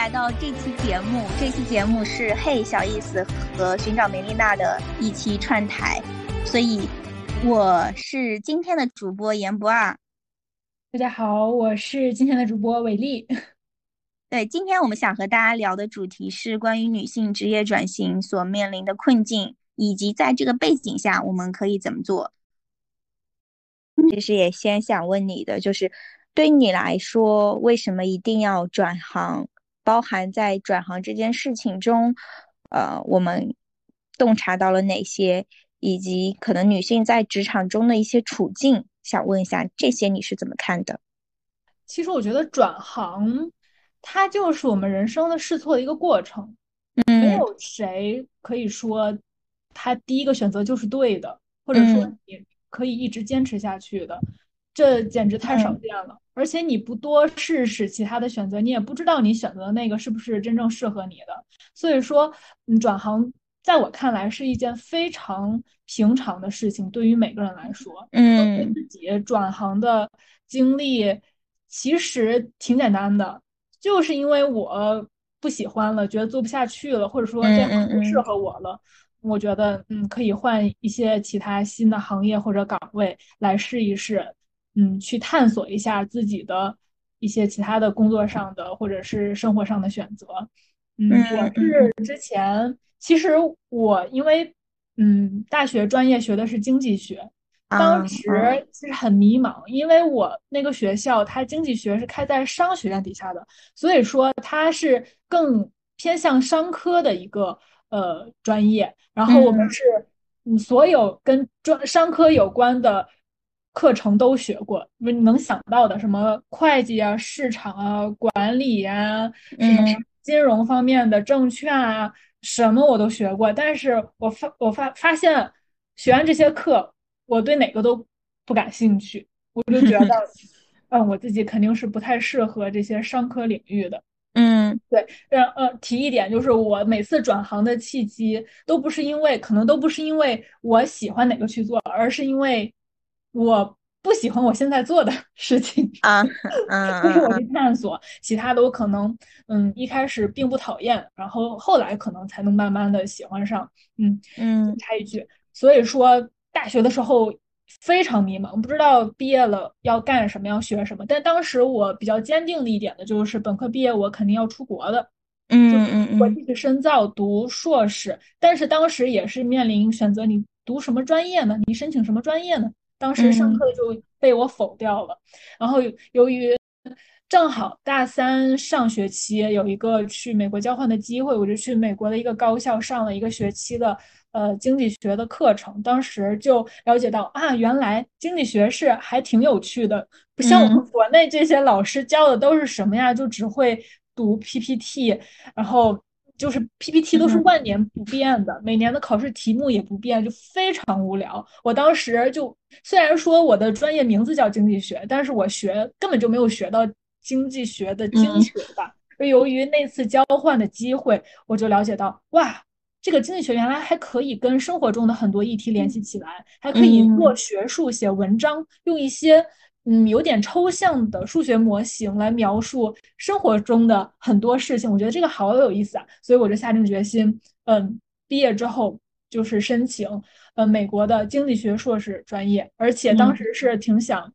来到这期节目。这期节目是嘿小意思和寻找梅丽娜的一期串台，所以我是今天的主播严不二。大家好，我是今天的主播伟丽。对，今天我们想和大家聊的主题是关于女性职业转型所面临的困境，以及在这个背景下我们可以怎么做。其实也先想问你的，就是对你来说，为什么一定要转行？包含在转行这件事情中，呃，我们洞察到了哪些，以及可能女性在职场中的一些处境，想问一下这些你是怎么看的？其实我觉得转行，它就是我们人生的试错的一个过程。嗯，没有谁可以说他第一个选择就是对的，或者说你可以一直坚持下去的，这简直太少见了。而且你不多试试其他的选择，你也不知道你选择的那个是不是真正适合你的。所以说，嗯，转行在我看来是一件非常平常的事情，对于每个人来说，嗯，自己转行的经历其实挺简单的，就是因为我不喜欢了，觉得做不下去了，或者说这行不适合我了，我觉得嗯可以换一些其他新的行业或者岗位来试一试。嗯，去探索一下自己的一些其他的工作上的或者是生活上的选择。嗯，我是之前其实我因为嗯大学专业学的是经济学，当时其实很迷茫，因为我那个学校它经济学是开在商学院底下的，所以说它是更偏向商科的一个呃专业。然后我们是嗯所有跟专商科有关的。课程都学过，你能想到的什么会计啊、市场啊、管理啊、什么金融方面的证券啊，什么我都学过。但是我发我发发现，学完这些课，我对哪个都不感兴趣。我就觉得，嗯，我自己肯定是不太适合这些商科领域的。嗯，对，让呃提一点，就是我每次转行的契机，都不是因为，可能都不是因为我喜欢哪个去做，而是因为。我不喜欢我现在做的 事情啊，就是我去探索其他的，我可能嗯一开始并不讨厌，然后后来可能才能慢慢的喜欢上。嗯嗯，插一句，所以说大学的时候非常迷茫，不知道毕业了要干什么，要学什么。但当时我比较坚定的一点呢，就是本科毕业我肯定要出国的，嗯嗯嗯，我继续深造读硕士。但是当时也是面临选择，你读什么专业呢？你申请什么专业呢？当时上课就被我否掉了，然后由于正好大三上学期有一个去美国交换的机会，我就去美国的一个高校上了一个学期的呃经济学的课程。当时就了解到啊，原来经济学是还挺有趣的，不像我们国内这些老师教的都是什么呀，就只会读 PPT，然后。就是 PPT 都是万年不变的，每年的考试题目也不变，就非常无聊。我当时就虽然说我的专业名字叫经济学，但是我学根本就没有学到经济学的精髓吧。而由于那次交换的机会，我就了解到，哇，这个经济学原来还可以跟生活中的很多议题联系起来，还可以做学术、写文章，用一些。嗯，有点抽象的数学模型来描述生活中的很多事情，我觉得这个好有意思啊，所以我就下定决心，嗯，毕业之后就是申请，呃，美国的经济学硕士专业，而且当时是挺想，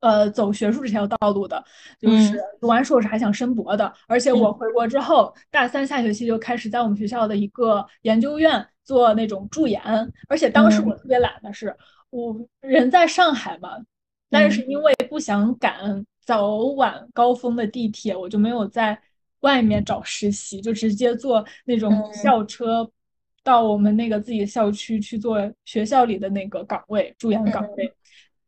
呃，走学术这条道路的，就是读完硕士还想申博的，而且我回国之后，大三下学期就开始在我们学校的一个研究院做那种助研，而且当时我特别懒的是，我人在上海嘛。但是因为不想赶早晚高峰的地铁，我就没有在外面找实习，就直接坐那种校车到我们那个自己的校区去做学校里的那个岗位，助研岗位。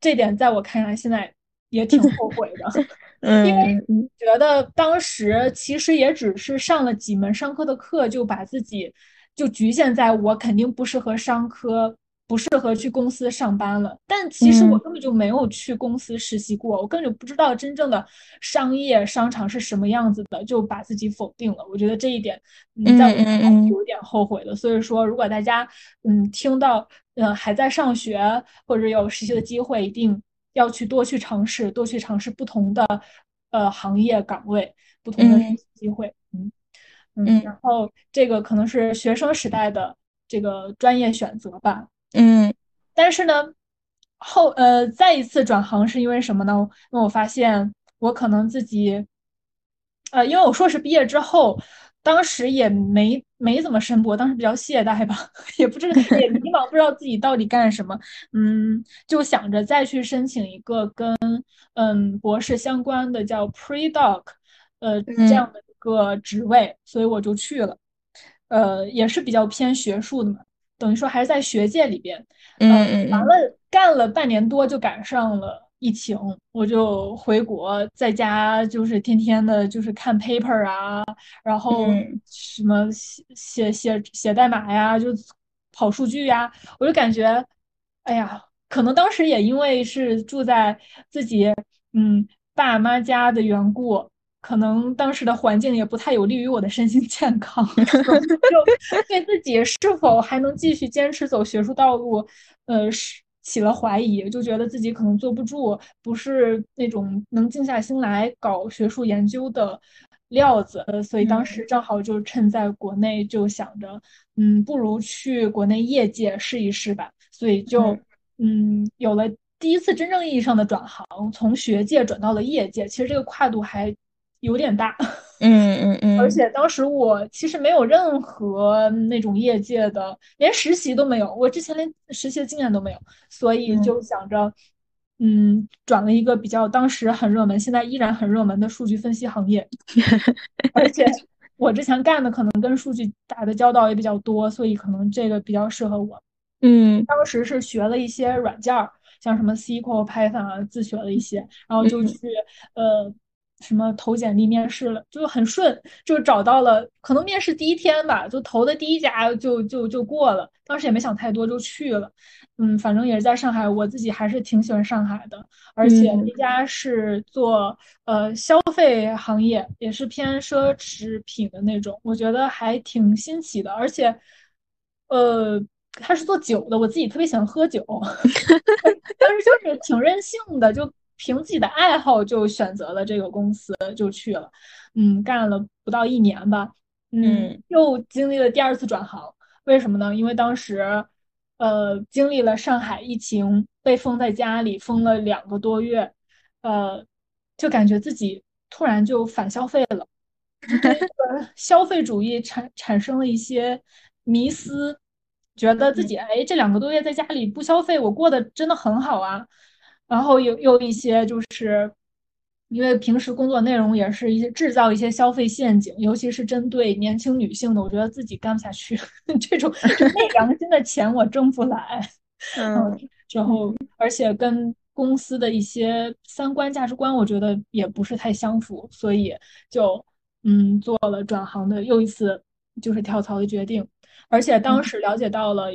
这点在我看来现在也挺后悔的，因为觉得当时其实也只是上了几门商科的课，就把自己就局限在我肯定不适合商科。不适合去公司上班了，但其实我根本就没有去公司实习过，我根本就不知道真正的商业商场是什么样子的，就把自己否定了。我觉得这一点，嗯，在我看来有点后悔了。所以说，如果大家嗯听到嗯还在上学或者有实习的机会，一定要去多去尝试，多去尝试不同的呃行业岗位，不同的实习机会。嗯嗯，然后这个可能是学生时代的这个专业选择吧，嗯，但是呢，后呃再一次转行是因为什么呢？因为我发现我可能自己，呃，因为我硕士毕业之后。当时也没没怎么申博，当时比较懈怠吧，也不知 也迷茫，不知道自己到底干什么。嗯，就想着再去申请一个跟嗯博士相关的叫 pre-doc，呃这样的一个职位，所以我就去了。呃，也是比较偏学术的嘛，等于说还是在学界里边。嗯嗯。完了，干了半年多就赶上了。疫情，我就回国，在家就是天天的，就是看 paper 啊，然后什么写写写写代码呀，就跑数据呀，我就感觉，哎呀，可能当时也因为是住在自己嗯爸妈家的缘故，可能当时的环境也不太有利于我的身心健康，就对自己是否还能继续坚持走学术道路，呃是。起了怀疑，就觉得自己可能坐不住，不是那种能静下心来搞学术研究的料子。呃，所以当时正好就趁在国内，就想着，嗯，不如去国内业界试一试吧。所以就，嗯，有了第一次真正意义上的转行，从学界转到了业界。其实这个跨度还有点大。嗯嗯嗯，而且当时我其实没有任何那种业界的，连实习都没有，我之前连实习的经验都没有，所以就想着，嗯，转了一个比较当时很热门，现在依然很热门的数据分析行业。而且我之前干的可能跟数据打的交道也比较多，所以可能这个比较适合我。嗯，当时是学了一些软件儿，像什么 SQL、Python 啊，自学了一些，然后就去呃。什么投简历面试了，就很顺，就找到了。可能面试第一天吧，就投的第一家就就就过了。当时也没想太多，就去了。嗯，反正也是在上海，我自己还是挺喜欢上海的。而且那家是做呃消费行业，也是偏奢侈品的那种，我觉得还挺新奇的。而且，呃，他是做酒的，我自己特别喜欢喝酒，当时就是挺任性的，就。凭自己的爱好就选择了这个公司，就去了，嗯，干了不到一年吧，嗯，又经历了第二次转行，为什么呢？因为当时，呃，经历了上海疫情，被封在家里，封了两个多月，呃，就感觉自己突然就反消费了，对 消费主义产产生了一些迷思，觉得自己哎，这两个多月在家里不消费，我过得真的很好啊。然后有有一些就是，因为平时工作内容也是一些制造一些消费陷阱，尤其是针对年轻女性的，我觉得自己干不下去。这种昧良心的钱我挣不来。嗯，然后而且跟公司的一些三观价值观，我觉得也不是太相符，所以就嗯做了转行的又一次就是跳槽的决定。而且当时了解到了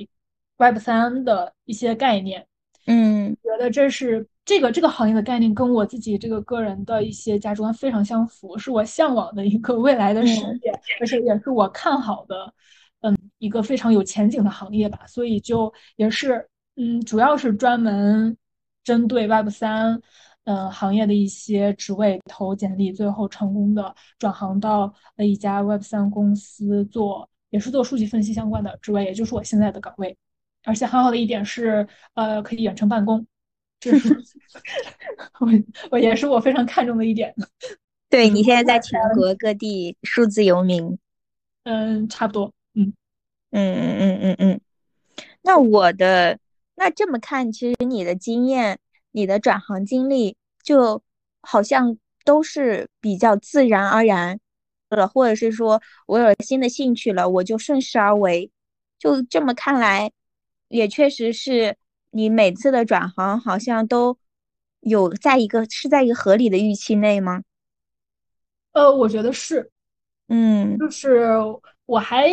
Web 三的一些概念。嗯，觉得这是这个这个行业的概念跟我自己这个个人的一些价值观非常相符，是我向往的一个未来的世界，而且也是我看好的，嗯，一个非常有前景的行业吧。所以就也是，嗯，主要是专门针对 Web 三，嗯，行业的一些职位投简历，最后成功的转行到了一家 Web 三公司做，也是做数据分析相关的职位，也就是我现在的岗位。而且很好的一点是，呃，可以远程办公，这是我我也是我非常看重的一点。对你现在在全国各地数字游民，嗯，差不多，嗯嗯嗯嗯嗯嗯。那我的那这么看，其实你的经验、你的转行经历，就好像都是比较自然而然了，或者是说我有了新的兴趣了，我就顺势而为。就这么看来。也确实是你每次的转行好像都有在一个是在一个合理的预期内吗？呃，我觉得是，嗯，就是我还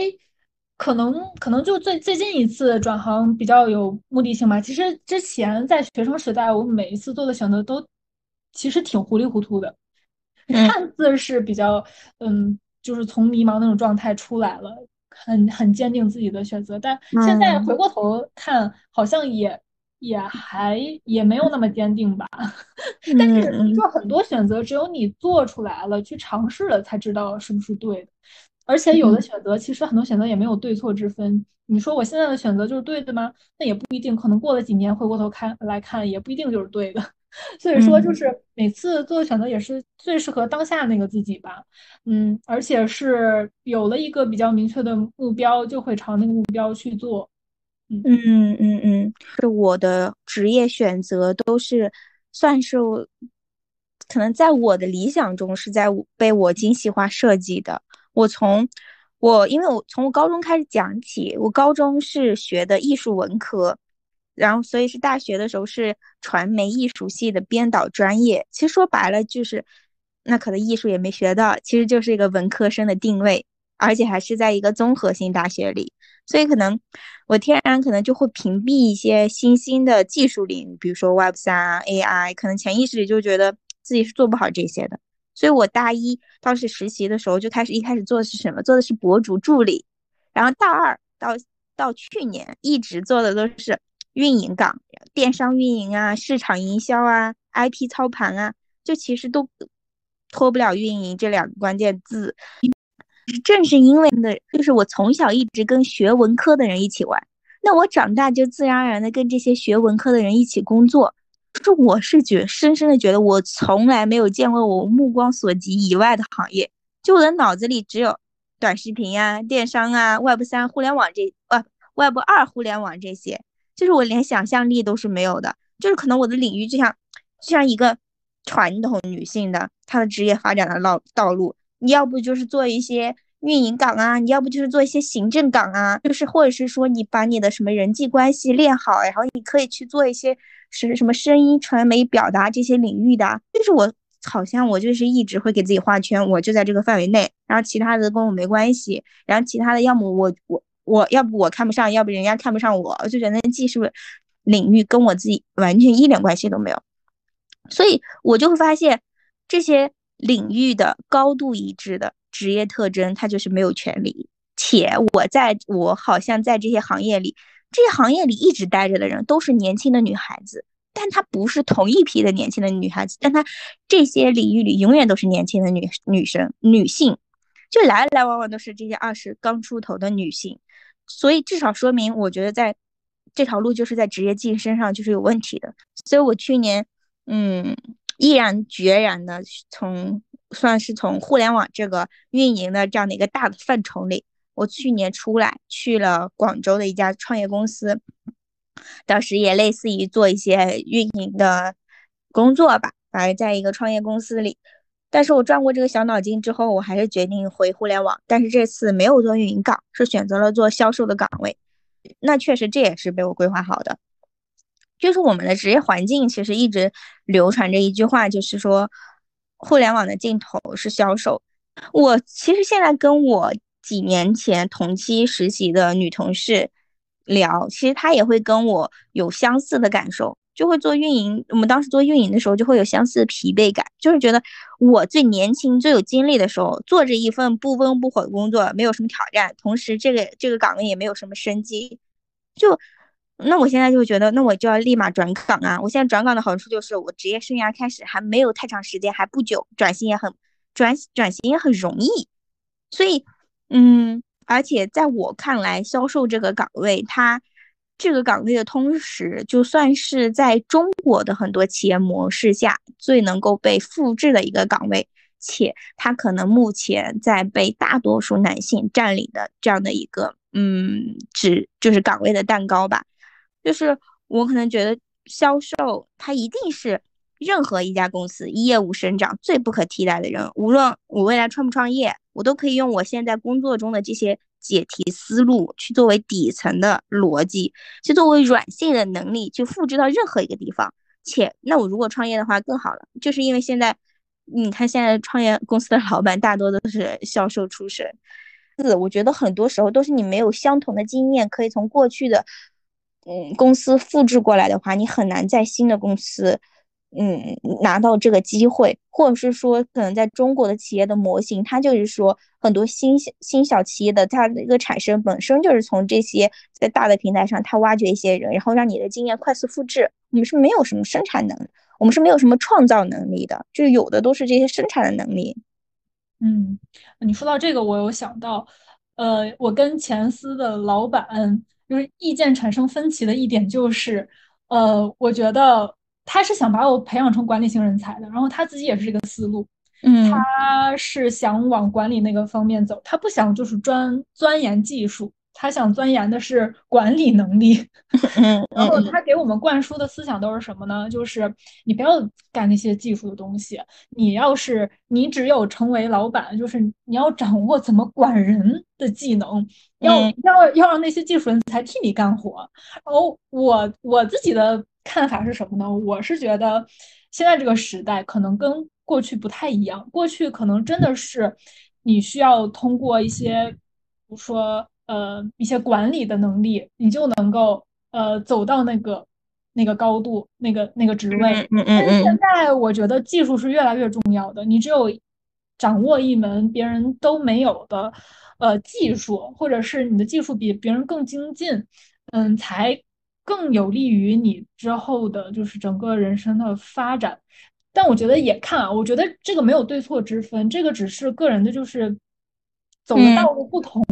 可能可能就最最近一次转行比较有目的性吧。其实之前在学生时代，我每一次做的选择都其实挺糊里糊涂的，看似是比较嗯，就是从迷茫那种状态出来了。很很坚定自己的选择，但现在回过头看，好像也也还也没有那么坚定吧。但是，就很多选择，只有你做出来了，去尝试了，才知道是不是对的。而且有的选择其实很多选择也没有对错之分。你说我现在的选择就是对的吗？那也不一定，可能过了几年回过头看来看，也不一定就是对的。所以说，就是每次做的选择也是最适合当下那个自己吧。嗯，而且是有了一个比较明确的目标，就会朝那个目标去做。嗯嗯嗯，是我的职业选择都是算是可能在我的理想中是在被我精细化设计的。我从我因为我从我高中开始讲起，我高中是学的艺术文科，然后所以是大学的时候是传媒艺术系的编导专业。其实说白了就是，那可能艺术也没学到，其实就是一个文科生的定位，而且还是在一个综合性大学里，所以可能我天然可能就会屏蔽一些新兴的技术领域，比如说 Web 三 AI，可能潜意识里就觉得自己是做不好这些的。所以我大一当时实习的时候就开始，一开始做的是什么？做的是博主助理，然后大二到到去年一直做的都是运营岗，电商运营啊，市场营销啊，IP 操盘啊，就其实都脱不了运营这两个关键字。正是因为的，就是我从小一直跟学文科的人一起玩，那我长大就自然而然的跟这些学文科的人一起工作。就是我是觉深深的觉得，我从来没有见过我目光所及以外的行业。就我的脑子里只有短视频呀、电商啊、Web 三、互联网这呃 Web 二互联网这些，就是我连想象力都是没有的。就是可能我的领域就像就像一个传统女性的她的职业发展的道道路，你要不就是做一些运营岗啊，你要不就是做一些行政岗啊，就是或者是说你把你的什么人际关系练好，然后你可以去做一些。是什么声音传媒表达这些领域的，就是我好像我就是一直会给自己画圈，我就在这个范围内，然后其他的跟我没关系，然后其他的要么我我我要不我看不上，要不人家看不上我，我就觉得那技术领域跟我自己完全一点关系都没有，所以我就会发现这些领域的高度一致的职业特征，它就是没有权利，且我在我好像在这些行业里。这些行业里一直待着的人都是年轻的女孩子，但她不是同一批的年轻的女孩子，但她这些领域里永远都是年轻的女女生、女性，就来来往往都是这些二十刚出头的女性，所以至少说明，我觉得在这条路就是在职业晋升上就是有问题的。所以我去年，嗯，毅然决然的从算是从互联网这个运营的这样的一个大的范畴里。我去年出来去了广州的一家创业公司，当时也类似于做一些运营的工作吧，反正在一个创业公司里。但是我转过这个小脑筋之后，我还是决定回互联网。但是这次没有做运营岗，是选择了做销售的岗位。那确实这也是被我规划好的。就是我们的职业环境其实一直流传着一句话，就是说互联网的尽头是销售。我其实现在跟我。几年前同期实习的女同事聊，其实她也会跟我有相似的感受，就会做运营。我们当时做运营的时候，就会有相似的疲惫感，就是觉得我最年轻、最有精力的时候，做着一份不温不火的工作，没有什么挑战，同时这个这个岗位也没有什么生机。就那我现在就觉得，那我就要立马转岗啊！我现在转岗的好处就是，我职业生涯开始还没有太长时间，还不久，转型也很转转型也很容易，所以。嗯，而且在我看来，销售这个岗位，它这个岗位的通识，就算是在中国的很多企业模式下最能够被复制的一个岗位，且它可能目前在被大多数男性占领的这样的一个，嗯，只就是岗位的蛋糕吧。就是我可能觉得销售，它一定是任何一家公司业务生长最不可替代的人，无论我未来创不创业。我都可以用我现在工作中的这些解题思路，去作为底层的逻辑，去作为软性的能力，去复制到任何一个地方。且，那我如果创业的话更好了，就是因为现在，你看现在创业公司的老板大多都是销售出身。四，我觉得很多时候都是你没有相同的经验，可以从过去的，嗯，公司复制过来的话，你很难在新的公司。嗯，拿到这个机会，或者是说，可能在中国的企业的模型，它就是说，很多新新小企业的它的一个产生本身就是从这些在大的平台上，它挖掘一些人，然后让你的经验快速复制。我们是没有什么生产能，我们是没有什么创造能力的，就有的都是这些生产的能力。嗯，你说到这个，我有想到，呃，我跟前司的老板就是意见产生分歧的一点就是，呃，我觉得他是想把我培养成管理型人才的，然后他自己也是这个思路，嗯，他是想往管理那个方面走，他不想就是专钻研技术。他想钻研的是管理能力，然后他给我们灌输的思想都是什么呢？就是你不要干那些技术的东西，你要是你只有成为老板，就是你要掌握怎么管人的技能，要要要让那些技术人才替你干活。然后我我自己的看法是什么呢？我是觉得现在这个时代可能跟过去不太一样，过去可能真的是你需要通过一些，比如说。呃，一些管理的能力，你就能够呃走到那个那个高度，那个那个职位。但是现在我觉得技术是越来越重要的，你只有掌握一门别人都没有的呃技术，或者是你的技术比别人更精进，嗯，才更有利于你之后的就是整个人生的发展。但我觉得也看啊，我觉得这个没有对错之分，这个只是个人的，就是走的道路不同。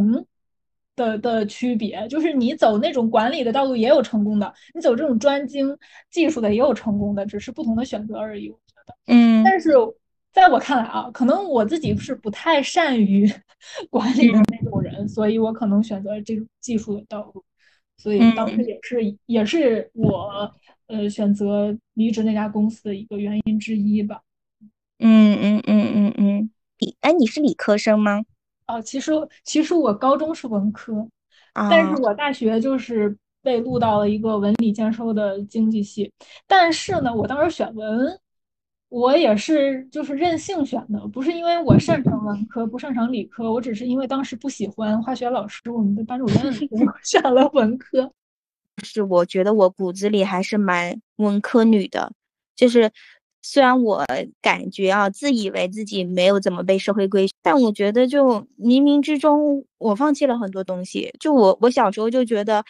的的区别就是你走那种管理的道路也有成功的，你走这种专精技术的也有成功的，只是不同的选择而已。我觉得，嗯，但是在我看来啊，可能我自己是不太善于 管理的那种人，所以我可能选择这种技术的道路。所以当时也是也是我呃选择离职那家公司的一个原因之一吧。嗯嗯嗯嗯嗯，理哎，你是理科生吗？哦，其实其实我高中是文科，但是我大学就是被录到了一个文理兼收的经济系。但是呢，我当时选文，我也是就是任性选的，不是因为我擅长文科不擅长理科，我只是因为当时不喜欢化学老师，我们的班主任选 了文科。是，我觉得我骨子里还是蛮文科女的，就是。虽然我感觉啊，自以为自己没有怎么被社会规训，但我觉得就冥冥之中，我放弃了很多东西。就我，我小时候就觉得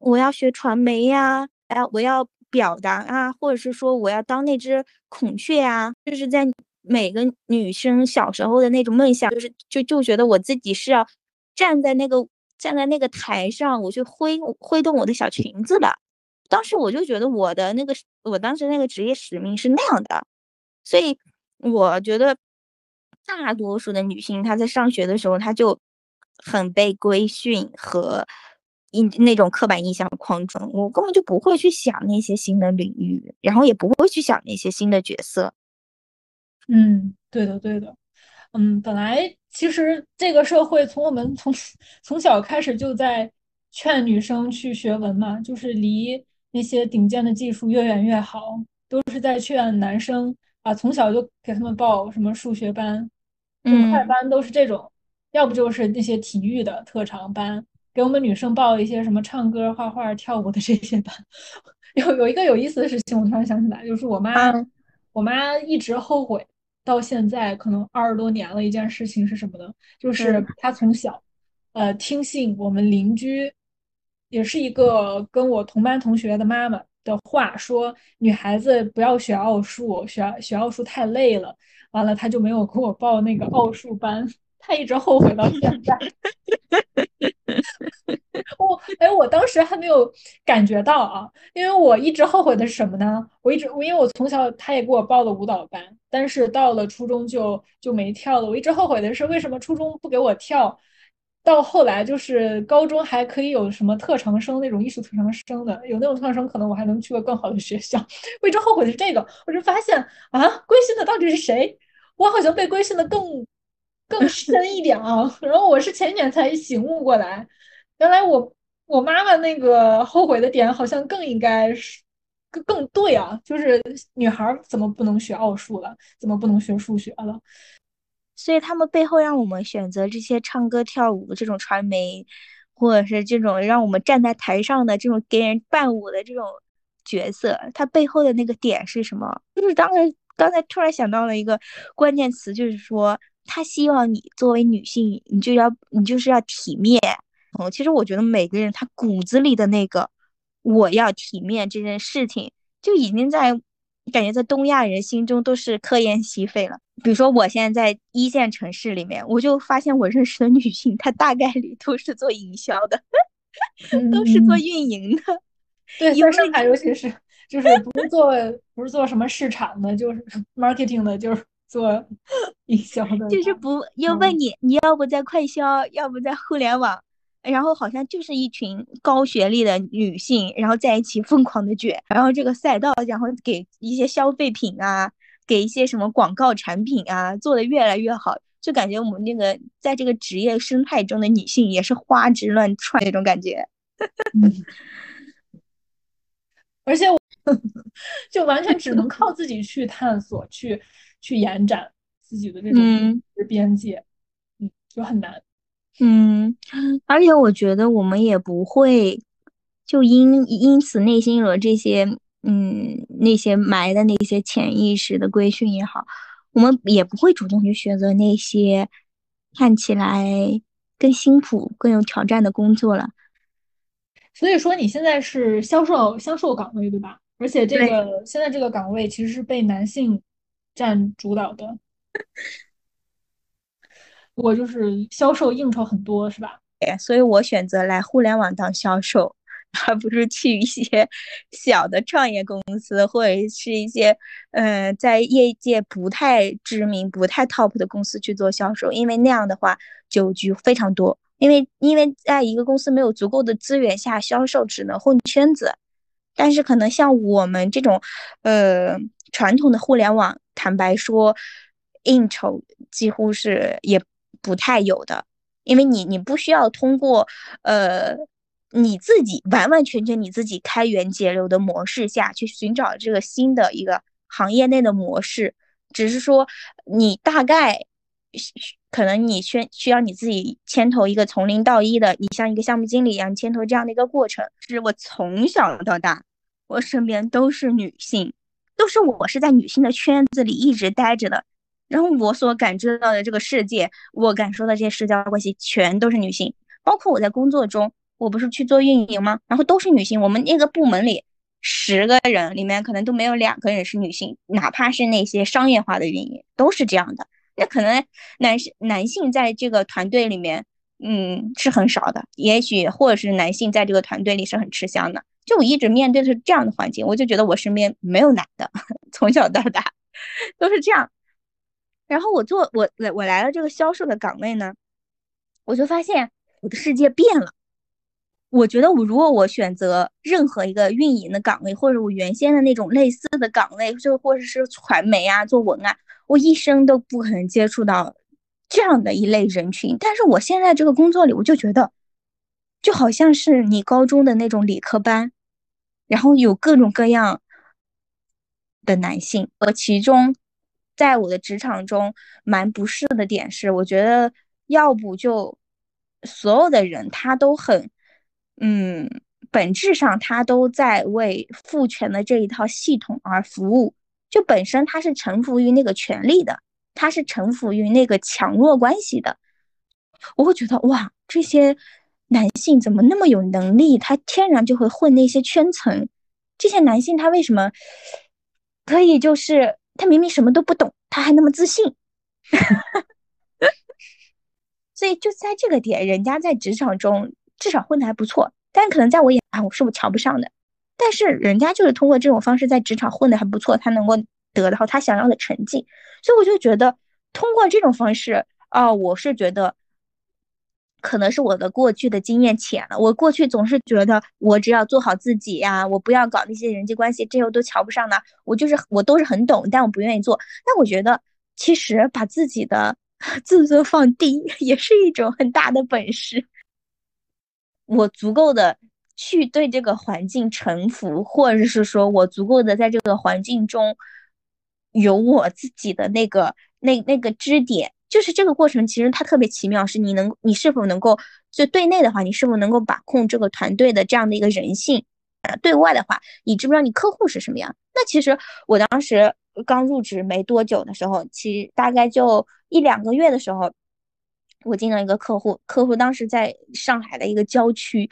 我要学传媒呀，哎，我要表达啊，或者是说我要当那只孔雀啊，就是在每个女生小时候的那种梦想，就是就就觉得我自己是要站在那个站在那个台上，我去挥挥动我的小裙子的。当时我就觉得我的那个，我当时那个职业使命是那样的，所以我觉得大多数的女性她在上学的时候，她就很被规训和印那种刻板印象框中，我根本就不会去想那些新的领域，然后也不会去想那些新的角色。嗯，对的，对的。嗯，本来其实这个社会从我们从从小开始就在劝女生去学文嘛，就是离。那些顶尖的技术越远越好，都是在劝男生啊，从小就给他们报什么数学班、快班，都是这种；要不就是那些体育的特长班，给我们女生报一些什么唱歌、画画、跳舞的这些班。有有一个有意思的事情，我突然想起来，就是我妈，我妈一直后悔到现在，可能二十多年了。一件事情是什么呢？就是她从小，呃，听信我们邻居。也是一个跟我同班同学的妈妈的话说，女孩子不要学奥数，学学奥数太累了。完了，她就没有给我报那个奥数班，他一直后悔到现在。我哎，我当时还没有感觉到啊，因为我一直后悔的是什么呢？我一直我因为我从小他也给我报了舞蹈班，但是到了初中就就没跳了。我一直后悔的是为什么初中不给我跳。到后来就是高中还可以有什么特长生那种艺术特长生的，有那种特长生，可能我还能去个更好的学校。我一直后悔的是这个，我就发现啊，归心的到底是谁？我好像被归心的更更深一点啊。然后我是前年才醒悟过来，原来我我妈妈那个后悔的点好像更应该是更更对啊，就是女孩怎么不能学奥数了？怎么不能学数学了？所以他们背后让我们选择这些唱歌跳舞这种传媒，或者是这种让我们站在台上的这种给人伴舞的这种角色，它背后的那个点是什么？就是刚才刚才突然想到了一个关键词，就是说他希望你作为女性，你就要你就是要体面。嗯，其实我觉得每个人他骨子里的那个我要体面这件事情，就已经在感觉在东亚人心中都是科研稀废了。比如说，我现在在一线城市里面，我就发现我认识的女性，她大概率都是做营销的，都是做运营的。对，在上海，尤其是就是不是做不是做什么市场的，就是 marketing 的，就是做 营销的。就是不要问你，你要不在快销，要不在互联网。然后好像就是一群高学历的女性，然后在一起疯狂的卷，然后这个赛道，然后给一些消费品啊，给一些什么广告产品啊，做的越来越好，就感觉我们那个在这个职业生态中的女性也是花枝乱窜那种感觉。而且我 就完全只能靠自己去探索，去去延展自己的这种边界，嗯，就很难。嗯，而且我觉得我们也不会就因因此内心有了这些，嗯，那些埋的那些潜意识的规训也好，我们也不会主动去选择那些看起来更辛苦、更有挑战的工作了。所以说，你现在是销售销售岗位对吧？而且这个现在这个岗位其实是被男性占主导的。我就是销售应酬很多，是吧？所以我选择来互联网当销售，而不是去一些小的创业公司或者是一些嗯在业界不太知名、不太 top 的公司去做销售，因为那样的话酒局非常多。因为因为在一个公司没有足够的资源下，销售只能混圈子。但是可能像我们这种呃传统的互联网，坦白说，应酬几乎是也。不太有的，因为你你不需要通过呃你自己完完全全你自己开源节流的模式下去寻找这个新的一个行业内的模式，只是说你大概可能你需需要你自己牵头一个从零到一的，你像一个项目经理一样牵头这样的一个过程。是我从小到大，我身边都是女性，都是我是在女性的圈子里一直待着的。然后我所感知到的这个世界，我感受的这些社交关系全都是女性，包括我在工作中，我不是去做运营吗？然后都是女性，我们那个部门里十个人里面可能都没有两个人是女性，哪怕是那些商业化的运营都是这样的。那可能男性男性在这个团队里面，嗯，是很少的，也许或者是男性在这个团队里是很吃香的。就我一直面对的是这样的环境，我就觉得我身边没有男的，从小到大都是这样。然后我做我来我来了这个销售的岗位呢，我就发现我的世界变了。我觉得我如果我选择任何一个运营的岗位，或者我原先的那种类似的岗位，就或者是传媒啊、做文案，我一生都不可能接触到这样的一类人群。但是我现在这个工作里，我就觉得就好像是你高中的那种理科班，然后有各种各样的男性，我其中。在我的职场中，蛮不适的点是，我觉得要不就所有的人他都很，嗯，本质上他都在为父权的这一套系统而服务，就本身他是臣服于那个权力的，他是臣服于那个强弱关系的。我会觉得哇，这些男性怎么那么有能力？他天然就会混那些圈层。这些男性他为什么可以就是？他明明什么都不懂，他还那么自信，所以就在这个点，人家在职场中至少混的还不错。但可能在我眼里，我是我瞧不上的。但是人家就是通过这种方式在职场混的还不错，他能够得到他想要的成绩。所以我就觉得，通过这种方式啊，我是觉得。可能是我的过去的经验浅了，我过去总是觉得我只要做好自己呀，我不要搞那些人际关系，这些都瞧不上呢。我就是我都是很懂，但我不愿意做。但我觉得其实把自己的 自尊放低 也是一种很大的本事。我足够的去对这个环境臣服，或者是说我足够的在这个环境中有我自己的那个那那个支点。就是这个过程，其实它特别奇妙，是你能，你是否能够就对内的话，你是否能够把控这个团队的这样的一个人性？呃，对外的话，你知不知道你客户是什么样？那其实我当时刚入职没多久的时候，其实大概就一两个月的时候，我进了一个客户，客户当时在上海的一个郊区，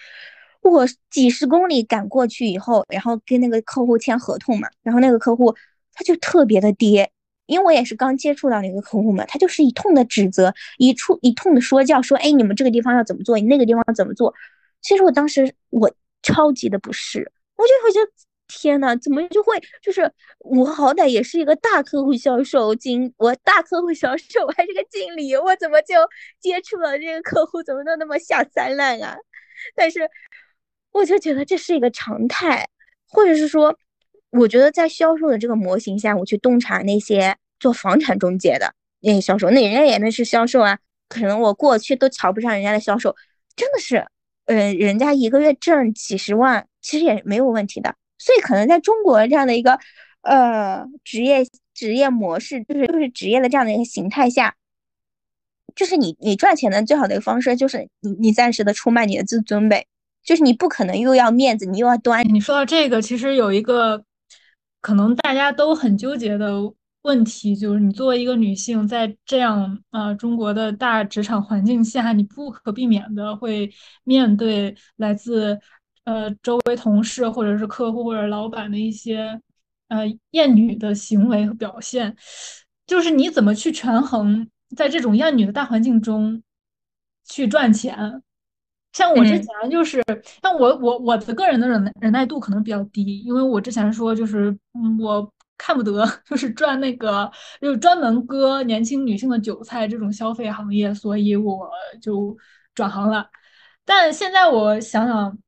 我几十公里赶过去以后，然后跟那个客户签合同嘛，然后那个客户他就特别的爹。因为我也是刚接触到那个客户嘛，他就是一通的指责，一处一通的说教，说哎，你们这个地方要怎么做，你那个地方要怎么做。其实我当时我超级的不适，我就会觉得天呐，怎么就会就是我好歹也是一个大客户销售经，我大客户销售我还是个经理，我怎么就接触了这个客户，怎么都那么下三滥啊？但是我就觉得这是一个常态，或者是说。我觉得在销售的这个模型下，我去洞察那些做房产中介的那些销售，那人家也那是销售啊。可能我过去都瞧不上人家的销售，真的是，呃，人家一个月挣几十万，其实也没有问题的。所以可能在中国这样的一个呃职业职业模式，就是就是职业的这样的一个形态下，就是你你赚钱的最好的一个方式，就是你你暂时的出卖你的自尊呗，就是你不可能又要面子，你又要端。你说到这个，其实有一个。可能大家都很纠结的问题，就是你作为一个女性，在这样啊中国的大职场环境下，你不可避免的会面对来自呃周围同事或者是客户或者老板的一些呃厌女的行为和表现，就是你怎么去权衡在这种厌女的大环境中去赚钱？像我之前就是，像我我我的个人的忍忍耐度可能比较低，因为我之前说就是我看不得 就是赚那个就是专门割年轻女性的韭菜这种消费行业，所以我就转行了。但现在我想想，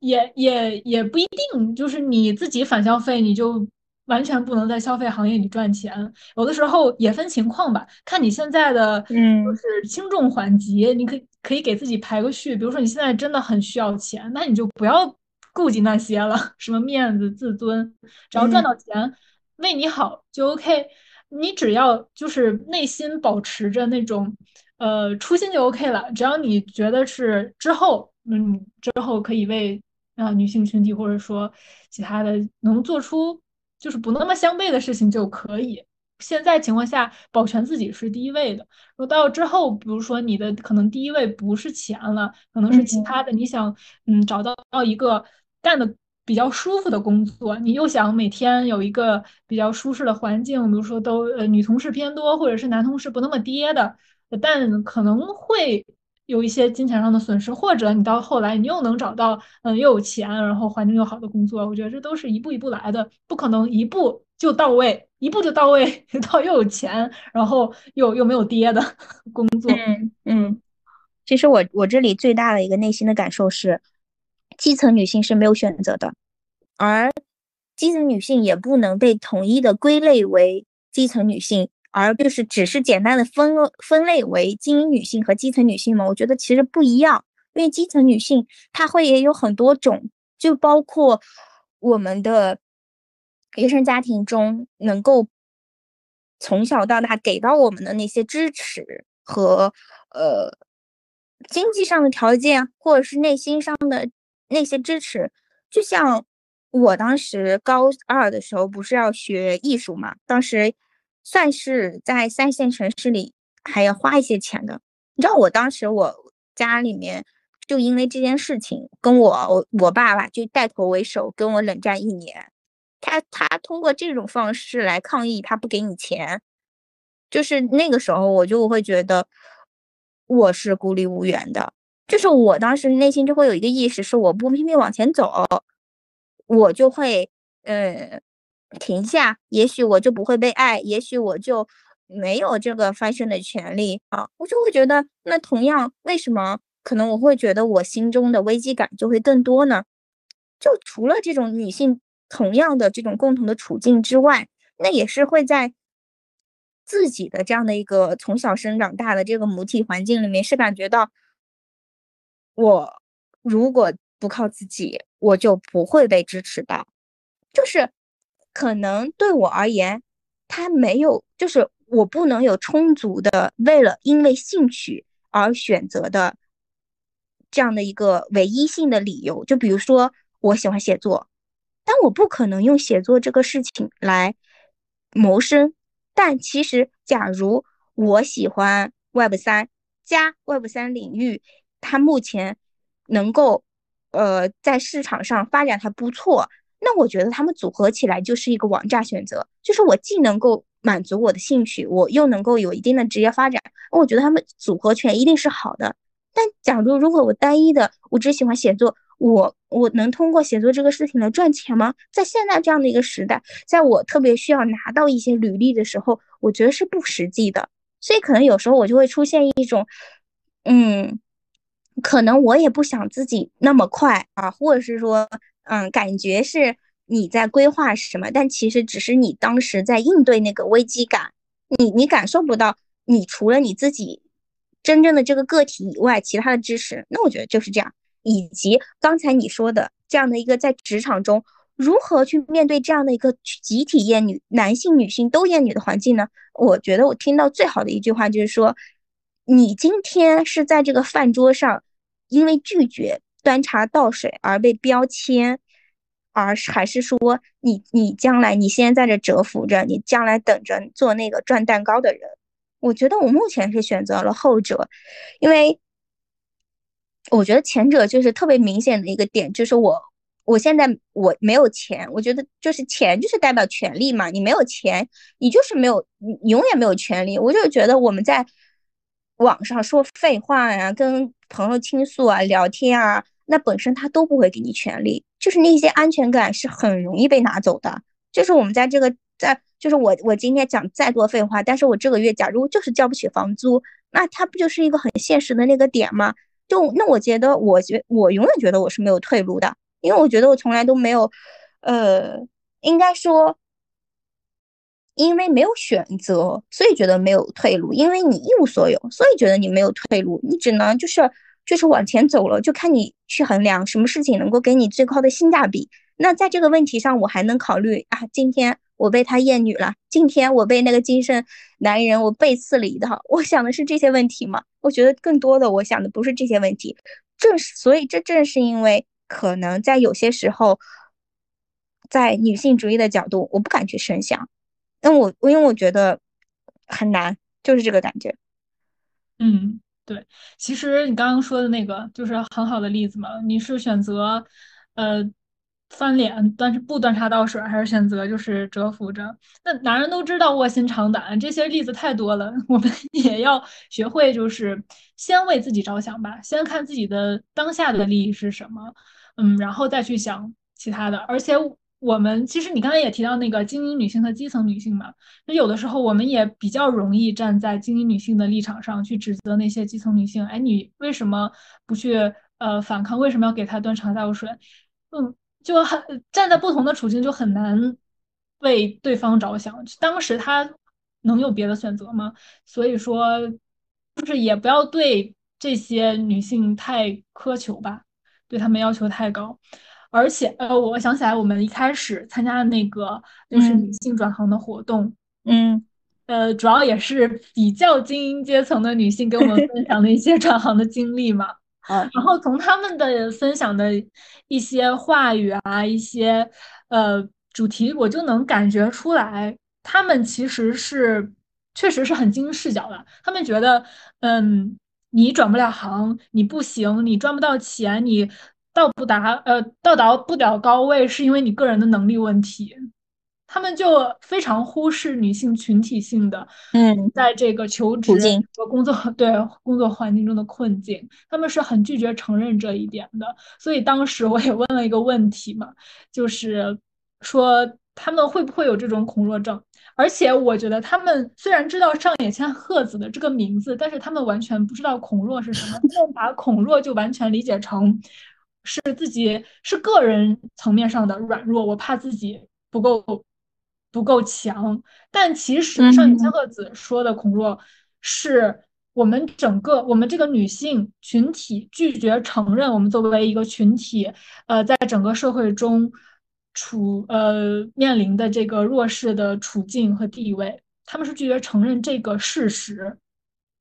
也也也不一定，就是你自己反消费，你就。完全不能在消费行业里赚钱，有的时候也分情况吧，看你现在的嗯，就是轻重缓急，你可以可以给自己排个序。比如说你现在真的很需要钱，那你就不要顾及那些了，什么面子、自尊，只要赚到钱，为你好就 OK。你只要就是内心保持着那种呃初心就 OK 了。只要你觉得是之后，嗯，之后可以为啊女性群体或者说其他的能做出。就是不那么相悖的事情就可以。现在情况下，保全自己是第一位的。如果到之后，比如说你的可能第一位不是钱了，可能是其他的，你想嗯找到到一个干的比较舒服的工作，你又想每天有一个比较舒适的环境，比如说都呃女同事偏多，或者是男同事不那么爹的，但可能会。有一些金钱上的损失，或者你到后来你又能找到嗯又有钱，然后环境又好的工作，我觉得这都是一步一步来的，不可能一步就到位，一步就到位 到又有钱，然后又又没有爹的 工作。嗯嗯，其实我我这里最大的一个内心的感受是，基层女性是没有选择的，而基层女性也不能被统一的归类为基层女性。而就是只是简单的分分类为精英女性和基层女性嘛？我觉得其实不一样，因为基层女性她会也有很多种，就包括我们的原生家庭中能够从小到大给到我们的那些支持和呃经济上的条件，或者是内心上的那些支持。就像我当时高二的时候不是要学艺术嘛，当时。算是在三线城市里还要花一些钱的。你知道，我当时我家里面就因为这件事情，跟我我爸爸就带头为首跟我冷战一年。他他通过这种方式来抗议，他不给你钱，就是那个时候我就会觉得我是孤立无援的。就是我当时内心就会有一个意识，是我不拼命往前走，我就会呃。停下，也许我就不会被爱，也许我就没有这个翻身的权利啊！我就会觉得，那同样，为什么可能我会觉得我心中的危机感就会更多呢？就除了这种女性同样的这种共同的处境之外，那也是会在自己的这样的一个从小生长大的这个母体环境里面，是感觉到我如果不靠自己，我就不会被支持到，就是。可能对我而言，他没有，就是我不能有充足的为了因为兴趣而选择的这样的一个唯一性的理由。就比如说，我喜欢写作，但我不可能用写作这个事情来谋生。但其实，假如我喜欢 Web 三加 Web 三领域，它目前能够呃在市场上发展还不错。那我觉得他们组合起来就是一个王炸选择，就是我既能够满足我的兴趣，我又能够有一定的职业发展，我觉得他们组合拳一定是好的。但假如如果我单一的，我只喜欢写作，我我能通过写作这个事情来赚钱吗？在现在这样的一个时代，在我特别需要拿到一些履历的时候，我觉得是不实际的。所以可能有时候我就会出现一种，嗯，可能我也不想自己那么快啊，或者是说，嗯，感觉是你在规划什么，但其实只是你当时在应对那个危机感，你你感受不到，你除了你自己。真正的这个个体以外，其他的知识，那我觉得就是这样。以及刚才你说的这样的一个在职场中如何去面对这样的一个集体厌女、男性、女性都厌女的环境呢？我觉得我听到最好的一句话就是说，你今天是在这个饭桌上，因为拒绝端茶倒水而被标签，而还是说你你将来你现在在这蛰伏着，你将来等着做那个赚蛋糕的人。我觉得我目前是选择了后者，因为我觉得前者就是特别明显的一个点，就是我我现在我没有钱，我觉得就是钱就是代表权利嘛，你没有钱，你就是没有，你永远没有权利。我就觉得我们在网上说废话呀，跟朋友倾诉啊，聊天啊，那本身他都不会给你权利，就是那些安全感是很容易被拿走的，就是我们在这个在。就是我，我今天讲再多废话，但是我这个月假如就是交不起房租，那它不就是一个很现实的那个点吗？就那我觉得，我觉我永远觉得我是没有退路的，因为我觉得我从来都没有，呃，应该说，因为没有选择，所以觉得没有退路，因为你一无所有，所以觉得你没有退路，你只能就是就是往前走了，就看你去衡量什么事情能够给你最高的性价比。那在这个问题上，我还能考虑啊，今天。我被他厌女了，今天我被那个精神男人我背刺了一套。我想的是这些问题吗？我觉得更多的我想的不是这些问题，正是所以这正是因为可能在有些时候，在女性主义的角度，我不敢去深想，但我因为我觉得很难，就是这个感觉。嗯，对，其实你刚刚说的那个就是很好的例子嘛，你是选择，呃。翻脸但是不端茶倒水，还是选择就是蛰伏着？那男人都知道卧薪尝胆，这些例子太多了。我们也要学会，就是先为自己着想吧，先看自己的当下的利益是什么，嗯，然后再去想其他的。而且我们其实你刚才也提到那个精英女性和基层女性嘛，那有的时候我们也比较容易站在精英女性的立场上去指责那些基层女性。哎，你为什么不去呃反抗？为什么要给她端茶倒水？嗯。就很站在不同的处境，就很难为对方着想。当时他能有别的选择吗？所以说，就是也不要对这些女性太苛求吧，对他们要求太高。而且，呃，我想起来，我们一开始参加的那个就是女性转行的活动，嗯，呃，主要也是比较精英阶层的女性给我们分享的一些转行的经历嘛。然后从他们的分享的一些话语啊，一些呃主题，我就能感觉出来，他们其实是确实是很精英视角的。他们觉得，嗯，你转不了行，你不行，你赚不到钱，你到不达呃到达不了高位，是因为你个人的能力问题。他们就非常忽视女性群体性的，嗯，在这个求职和工作对工作环境中的困境，他们是很拒绝承认这一点的。所以当时我也问了一个问题嘛，就是说他们会不会有这种恐弱症？而且我觉得他们虽然知道上野千鹤子的这个名字，但是他们完全不知道恐弱是什么，他们把恐弱就完全理解成是自己是个人层面上的软弱，我怕自己不够。不够强，但其实上野千鹤子说的恐弱，是我们整个我们这个女性群体拒绝承认我们作为一个群体，呃，在整个社会中处呃面临的这个弱势的处境和地位，他们是拒绝承认这个事实。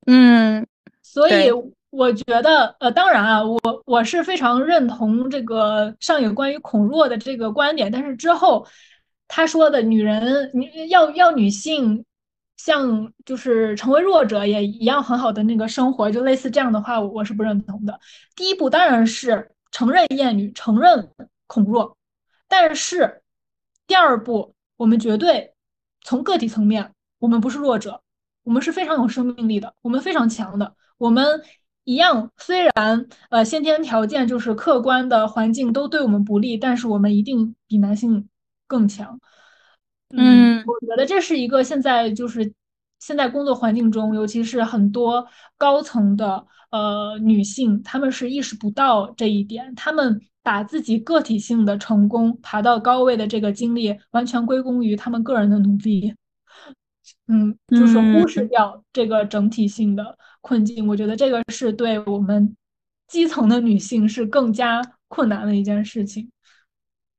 嗯，所以我觉得，呃，当然啊，我我是非常认同这个上野关于恐弱的这个观点，但是之后。他说的女人，你要要女性像就是成为弱者也一样很好的那个生活，就类似这样的话，我是不认同的。第一步当然是承认厌女，承认恐弱，但是第二步，我们绝对从个体层面，我们不是弱者，我们是非常有生命力的，我们非常强的，我们一样，虽然呃先天条件就是客观的环境都对我们不利，但是我们一定比男性更强。嗯，我觉得这是一个现在就是现在工作环境中，尤其是很多高层的呃女性，她们是意识不到这一点，她们把自己个体性的成功爬到高位的这个经历，完全归功于她们个人的努力，嗯，就是忽视掉这个整体性的困境。我觉得这个是对我们基层的女性是更加困难的一件事情。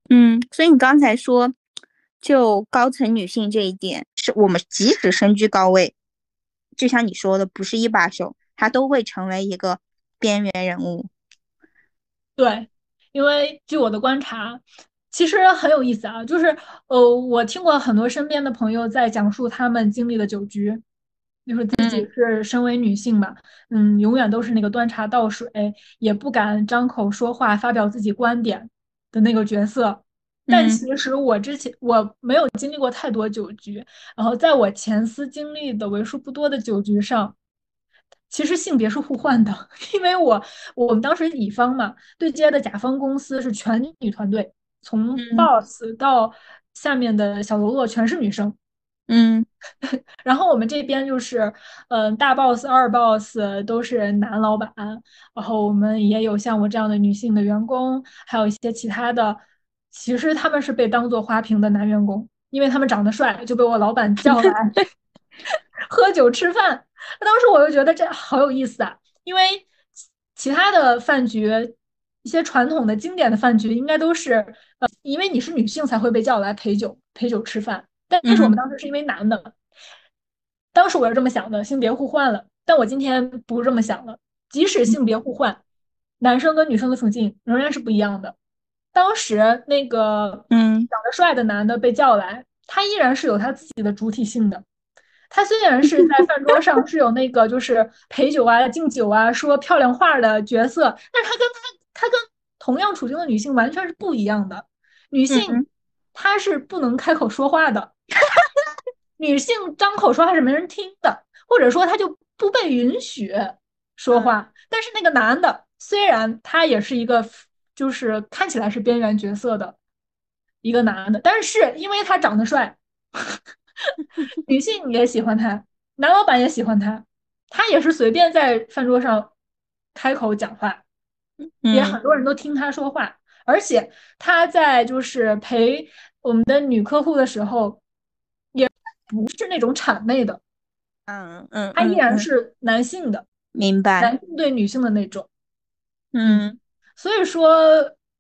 嗯，所以你刚才说。就高层女性这一点，是我们即使身居高位，就像你说的，不是一把手，她都会成为一个边缘人物。对，因为据我的观察，其实很有意思啊，就是呃，我听过很多身边的朋友在讲述他们经历的酒局，就是自己是身为女性嘛，嗯，永远都是那个端茶倒水，也不敢张口说话，发表自己观点的那个角色。但其实我之前我没有经历过太多酒局，然后在我前司经历的为数不多的酒局上，其实性别是互换的，因为我我们当时乙方嘛，对接的甲方公司是全女团队，从 boss 到下面的小喽啰全是女生，嗯，然后我们这边就是，嗯，大 boss 二 boss 都是男老板，然后我们也有像我这样的女性的员工，还有一些其他的。其实他们是被当做花瓶的男员工，因为他们长得帅，就被我老板叫来 喝酒吃饭。当时我就觉得这好有意思啊，因为其他的饭局，一些传统的经典的饭局，应该都是呃，因为你是女性才会被叫来陪酒陪酒吃饭。但但是我们当时是因为男的，当时我是这么想的，性别互换了。但我今天不是这么想了，即使性别互换，男生跟女生的处境仍然是不一样的。当时那个嗯长得帅的男的被叫来，他依然是有他自己的主体性的。他虽然是在饭桌上是有那个就是陪酒啊、敬酒啊、说漂亮话的角色，但是他跟他他跟同样处境的女性完全是不一样的。女性她是不能开口说话的，女性张口说话是没人听的，或者说她就不被允许说话。但是那个男的虽然他也是一个。就是看起来是边缘角色的一个男的，但是因为他长得帅，女性也喜欢他，男老板也喜欢他，他也是随便在饭桌上开口讲话，也很多人都听他说话，而且他在就是陪我们的女客户的时候，也不是那种谄媚的，嗯嗯，他依然是男性的，明白，男性对女性的那种，嗯。所以说，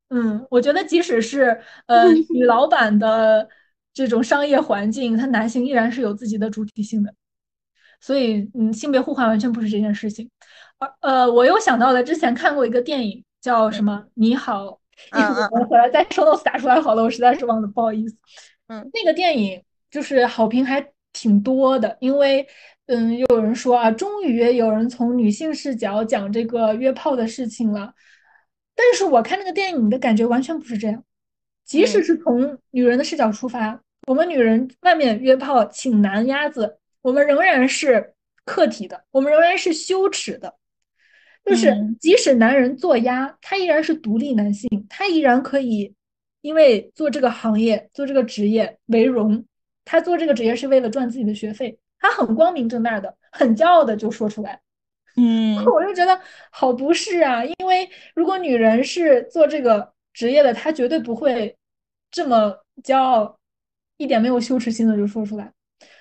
嗯，我觉得即使是呃 女老板的这种商业环境，他男性依然是有自己的主体性的。所以，嗯，性别互换完全不是这件事情。而呃，我又想到了之前看过一个电影，叫什么《你好》，我回来再收到打出来好了，我实在是忘了，不好意思。嗯，那个电影就是好评还挺多的，因为嗯，又有人说啊，终于有人从女性视角讲这个约炮的事情了。但是我看那个电影的感觉完全不是这样，即使是从女人的视角出发，我们女人外面约炮请男鸭子，我们仍然是客体的，我们仍然是羞耻的。就是即使男人做鸭，他依然是独立男性，他依然可以因为做这个行业、做这个职业为荣。他做这个职业是为了赚自己的学费，他很光明正大的、很骄傲的就说出来。嗯，我就觉得好不是啊，因为如果女人是做这个职业的，她绝对不会这么骄傲，一点没有羞耻心的就说出来。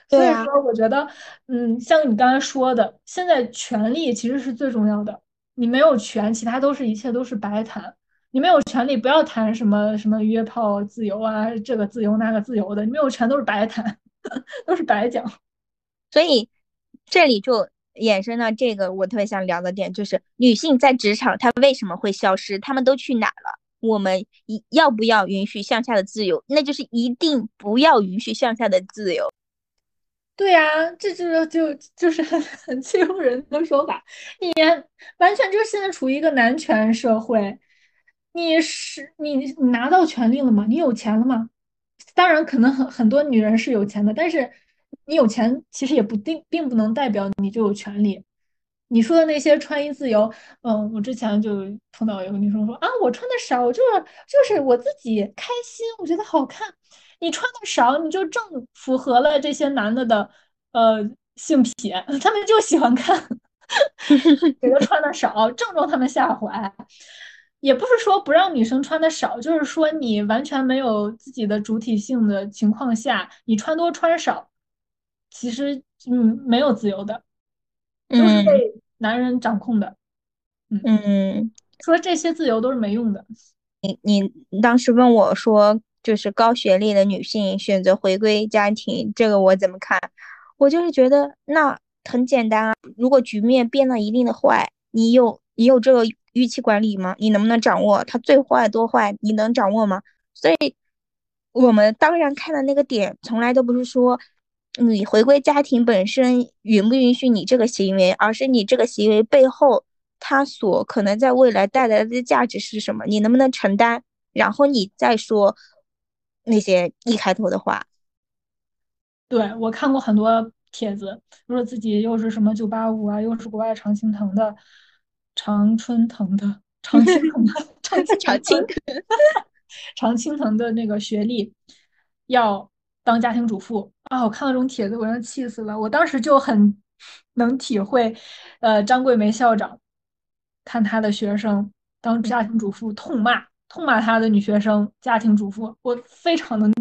所以说，我觉得，嗯，像你刚才说的，现在权利其实是最重要的。你没有权，其他都是一切都是白谈。你没有权利，不要谈什么什么约炮自由啊，这个自由那个自由的，你没有权都是白谈，都是白讲。所以这里就。衍生到这个，我特别想聊的点就是女性在职场她为什么会消失？她们都去哪了？我们一要不要允许向下的自由？那就是一定不要允许向下的自由。对呀，这就是就就是很很 欺负人的说法。你完全就是现在处于一个男权社会，你是你拿到权利了吗？你有钱了吗？当然，可能很很多女人是有钱的，但是你有钱其实也不定，并不能代表你就有权利。你说的那些穿衣自由，嗯，我之前就碰到有个女生说啊，我穿的少，我就是就是我自己开心，我觉得好看。你穿的少，你就正符合了这些男的的呃性癖，他们就喜欢看，觉得穿的少，正中他们下怀。也不是说不让女生穿的少，就是说你完全没有自己的主体性的情况下，你穿多穿少，其实嗯没有自由的，都是被男人掌控的。嗯，说这些自由都是没用的。你你当时问我说，就是高学历的女性选择回归家庭，这个我怎么看？我就是觉得那很简单啊，如果局面变了一定的坏，你有你有这个。预期管理吗？你能不能掌握它最坏多坏？你能掌握吗？所以，我们当然看的那个点，从来都不是说你回归家庭本身允不允许你这个行为，而是你这个行为背后它所可能在未来带来的价值是什么？你能不能承担？然后你再说那些一开头的话。对我看过很多帖子，说自己又是什么九八五啊，又是国外常青藤的。常春藤的常青藤的常 常青藤常青藤的那个学历，要当家庭主妇啊！我看到这种帖子，我要气死了。我当时就很能体会，呃，张桂梅校长看她的学生当家庭主妇，痛骂痛骂她的女学生家庭主妇，我非常能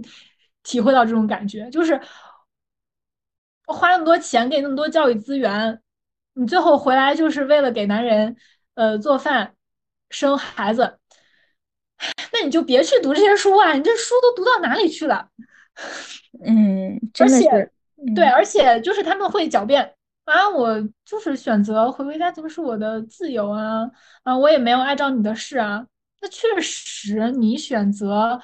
体会到这种感觉，就是我花那么多钱，给那么多教育资源。你最后回来就是为了给男人，呃，做饭、生孩子，那你就别去读这些书啊！你这书都读到哪里去了？嗯，而且，对，而且就是他们会狡辩啊，我就是选择回归家庭是我的自由啊，啊，我也没有碍着你的事啊。那确实，你选择，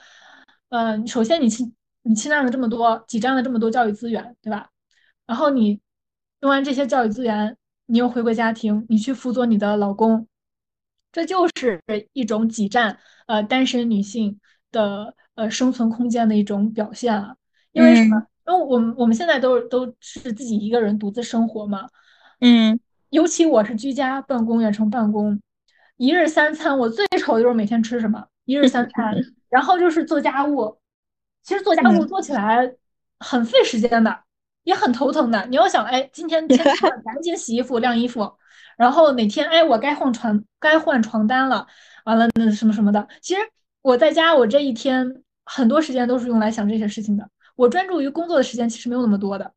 嗯，首先你侵你侵占了这么多，挤占了这么多教育资源，对吧？然后你用完这些教育资源。你又回归家庭，你去辅佐你的老公，这就是一种挤占呃单身女性的呃生存空间的一种表现啊。因为什么？因为我们我们现在都都是自己一个人独自生活嘛。嗯。尤其我是居家办公、远程办公，一日三餐，我最愁的就是每天吃什么。一日三餐，然后就是做家务。其实做家务做起来很费时间的。也很头疼的。你要想，哎，今天天热，赶紧洗衣服、晾衣服，然后哪天，哎，我该换床、该换床单了，完了那什么什么的。其实我在家，我这一天很多时间都是用来想这些事情的。我专注于工作的时间其实没有那么多的。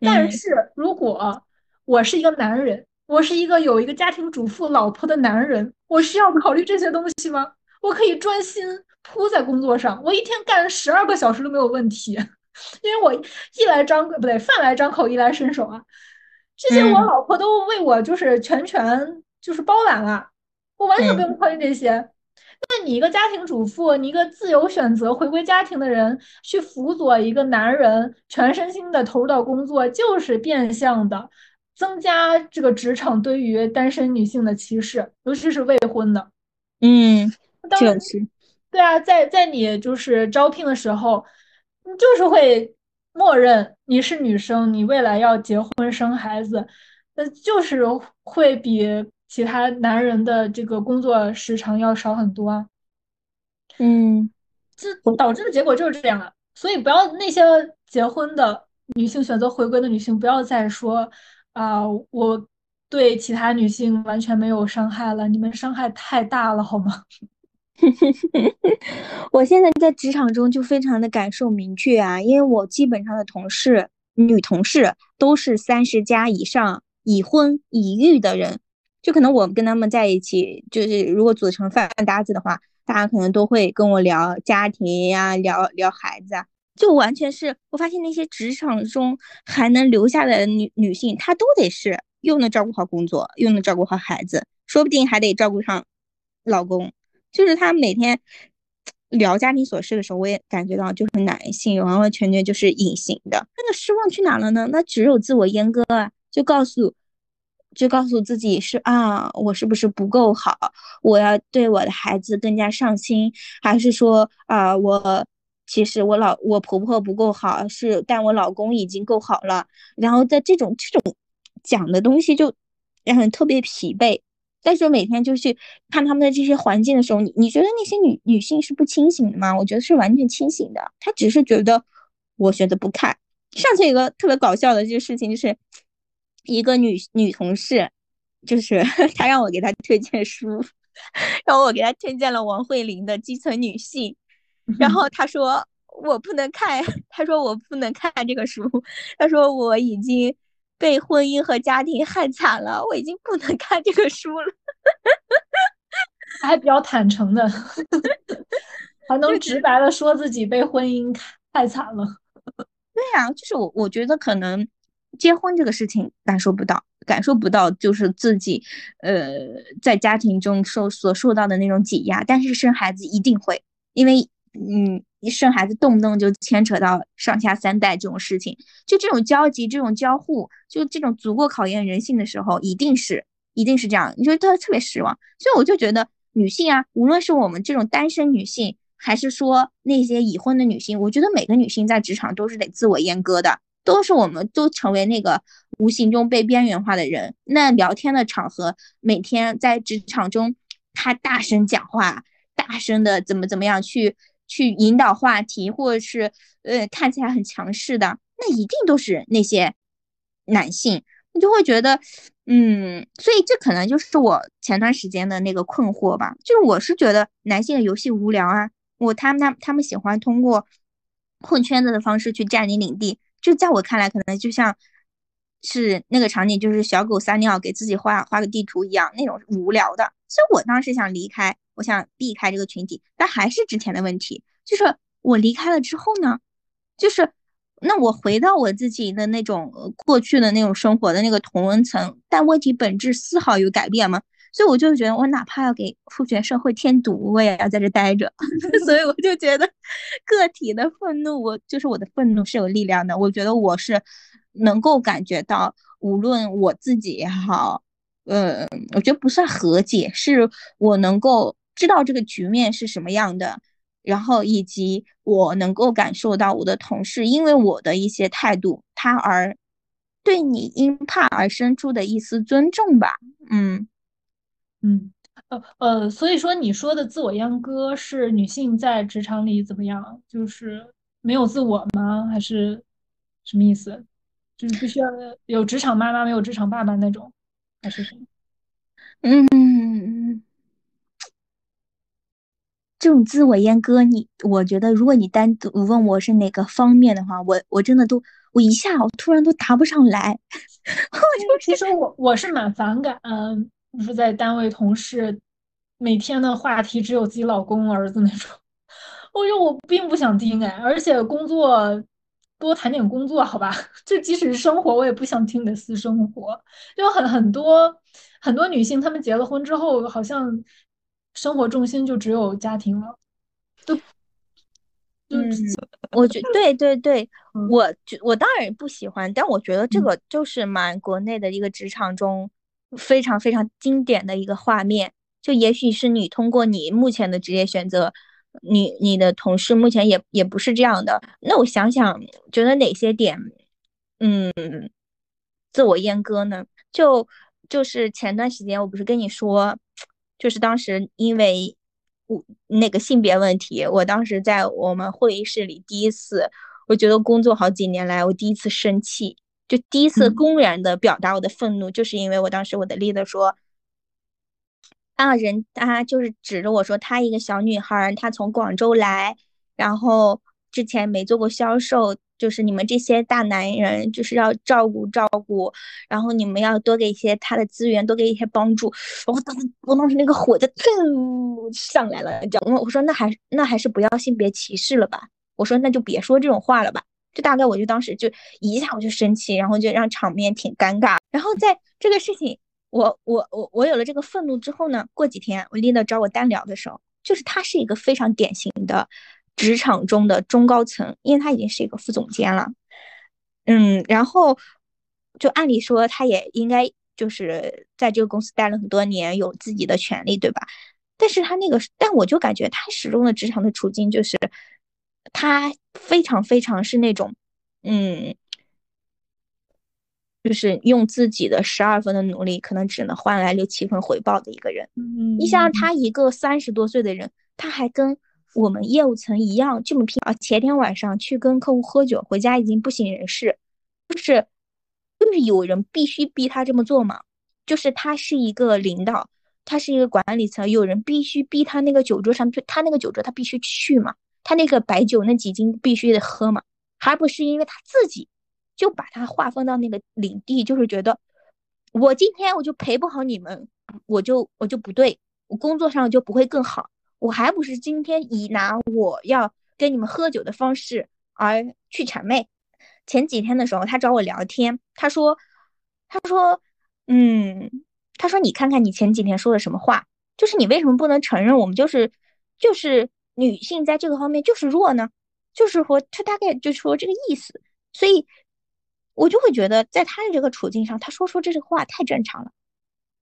但是如果我是一个男人，我是一个有一个家庭主妇老婆的男人，我需要考虑这些东西吗？我可以专心扑在工作上，我一天干十二个小时都没有问题。因为我衣来张不对，饭来张口，衣来伸手啊，这些我老婆都为我就是全权就是包揽了，我完全不用考虑这些。那你一个家庭主妇，你一个自由选择回归家庭的人，去辅佐一个男人全身心的投入到工作，就是变相的增加这个职场对于单身女性的歧视，尤其是未婚的。嗯，确实，对啊，在在你就是招聘的时候。你就是会默认你是女生，你未来要结婚生孩子，那就是会比其他男人的这个工作时长要少很多啊。嗯，这导致的结果就是这样啊。所以不要那些结婚的女性选择回归的女性，不要再说啊，我对其他女性完全没有伤害了，你们伤害太大了，好吗？我现在在职场中就非常的感受明确啊，因为我基本上的同事女同事都是三十加以上已婚已育的人，就可能我跟他们在一起，就是如果组成饭搭子的话，大家可能都会跟我聊家庭呀，聊聊孩子啊，就完全是我发现那些职场中还能留下来的女女性，她都得是又能照顾好工作，又能照顾好孩子，说不定还得照顾上老公。就是他每天聊家庭琐事的时候，我也感觉到就是男性完完全全就是隐形的。那个失望去哪了呢？那只有自我阉割啊！就告诉就告诉自己是啊，我是不是不够好？我要对我的孩子更加上心，还是说啊，我其实我老我婆婆不够好，是但我老公已经够好了。然后在这种这种讲的东西就让人特别疲惫。但是每天就去看他们的这些环境的时候，你你觉得那些女女性是不清醒的吗？我觉得是完全清醒的，她只是觉得我选择不看。上次有个特别搞笑的这个事情就是。一个女女同事，就是 她让我给她推荐书，然后我给她推荐了王慧玲的《基层女性》，然后她说我不能看，她说我不能看这个书，她说我已经被婚姻和家庭害惨了，我已经不能看这个书了。还比较坦诚的，还能直白的说自己被婚姻害惨了。对呀，就是我我觉得可能。结婚这个事情感受不到，感受不到就是自己，呃，在家庭中受所受到的那种挤压。但是生孩子一定会，因为，嗯，一一生孩子动不动就牵扯到上下三代这种事情，就这种交集、这种交互，就这种足够考验人性的时候，一定是，一定是这样。你就特特别失望。所以我就觉得，女性啊，无论是我们这种单身女性，还是说那些已婚的女性，我觉得每个女性在职场都是得自我阉割的。都是我们都成为那个无形中被边缘化的人。那聊天的场合，每天在职场中，他大声讲话，大声的怎么怎么样去去引导话题，或者是呃看起来很强势的，那一定都是那些男性。你就会觉得，嗯，所以这可能就是我前段时间的那个困惑吧。就是我是觉得男性的游戏无聊啊，我他们他他们喜欢通过混圈子的方式去占领领地。就在我看来，可能就像是那个场景，就是小狗撒尿给自己画画个地图一样，那种无聊的。所以我当时想离开，我想避开这个群体，但还是之前的问题，就是我离开了之后呢，就是那我回到我自己的那种过去的那种生活的那个同温层，但问题本质丝毫有改变吗？所以我就觉得，我哪怕要给父权社会添堵，我也要在这待着。所以我就觉得，个体的愤怒，我就是我的愤怒是有力量的。我觉得我是能够感觉到，无论我自己也好，呃，我觉得不算和解，是我能够知道这个局面是什么样的，然后以及我能够感受到我的同事因为我的一些态度，他而对你因怕而生出的一丝尊重吧。嗯。嗯，呃呃，所以说你说的自我阉割是女性在职场里怎么样？就是没有自我吗？还是什么意思？就是必须要有职场妈妈，没有职场爸爸那种，还是什么？嗯，这种自我阉割，你我觉得，如果你单独问我是哪个方面的话，我我真的都我一下我突然都答不上来。我就其实我我是蛮反感。嗯就是在单位同事每天的话题只有自己老公儿子那种，我觉得我并不想听哎，而且工作多谈点工作好吧，就即使是生活我也不想听你的私生活，就很很多很多女性她们结了婚之后，好像生活重心就只有家庭了，都 嗯，我觉对对对，我我当然不喜欢，但我觉得这个。就是蛮国内的一个职场中。非常非常经典的一个画面，就也许是你通过你目前的职业选择，你你的同事目前也也不是这样的。那我想想，觉得哪些点，嗯，自我阉割呢？就就是前段时间我不是跟你说，就是当时因为我那个性别问题，我当时在我们会议室里第一次，我觉得工作好几年来我第一次生气。就第一次公然的表达我的愤怒，就是因为我当时我的 leader 说，啊人他就是指着我说，她一个小女孩，她从广州来，然后之前没做过销售，就是你们这些大男人就是要照顾照顾，然后你们要多给一些她的资源，多给一些帮助。我当时我当时那个火就噌上来了，你知道吗？我说那还那还是不要性别歧视了吧？我说那就别说这种话了吧。就大概我就当时就一下我就生气，然后就让场面挺尴尬。然后在这个事情，我我我我有了这个愤怒之后呢，过几天我丽娜找我单聊的时候，就是他是一个非常典型的职场中的中高层，因为他已经是一个副总监了。嗯，然后就按理说他也应该就是在这个公司待了很多年，有自己的权利，对吧？但是他那个，但我就感觉他始终的职场的处境就是，他非常非常是那种，嗯，就是用自己的十二分的努力，可能只能换来六七分回报的一个人。嗯，你想想，他一个三十多岁的人，他还跟我们业务层一样这么拼啊！前天晚上去跟客户喝酒，回家已经不省人事，就是就是有人必须逼他这么做嘛？就是他是一个领导，他是一个管理层，有人必须逼他那个酒桌上，就他那个酒桌他必须去嘛？他那个白酒那几斤必须得喝嘛？还不是因为他自己就把他划分到那个领地，就是觉得我今天我就陪不好你们，我就我就不对，我工作上就不会更好。我还不是今天以拿我要跟你们喝酒的方式而去谄媚。前几天的时候，他找我聊天，他说，他说，嗯，他说你看看你前几天说的什么话，就是你为什么不能承认我们就是就是女性在这个方面就是弱呢？就是说他大概就说这个意思，所以我就会觉得在他的这个处境上，他说出这个话太正常了，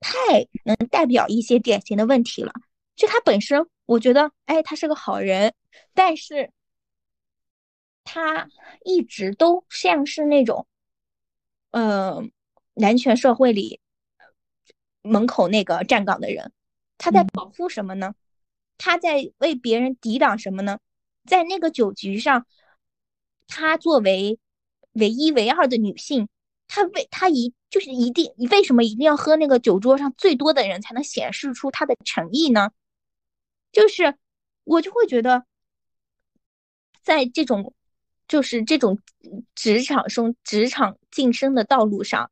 太能代表一些典型的问题了。就他本身。我觉得，哎，他是个好人，但是他一直都像是那种，呃，男权社会里门口那个站岗的人。他在保护什么呢？他在为别人抵挡什么呢？在那个酒局上，他作为唯一唯二的女性，她为她一就是一定为什么一定要喝那个酒桌上最多的人才能显示出她的诚意呢？就是我就会觉得，在这种就是这种职场生职场晋升的道路上，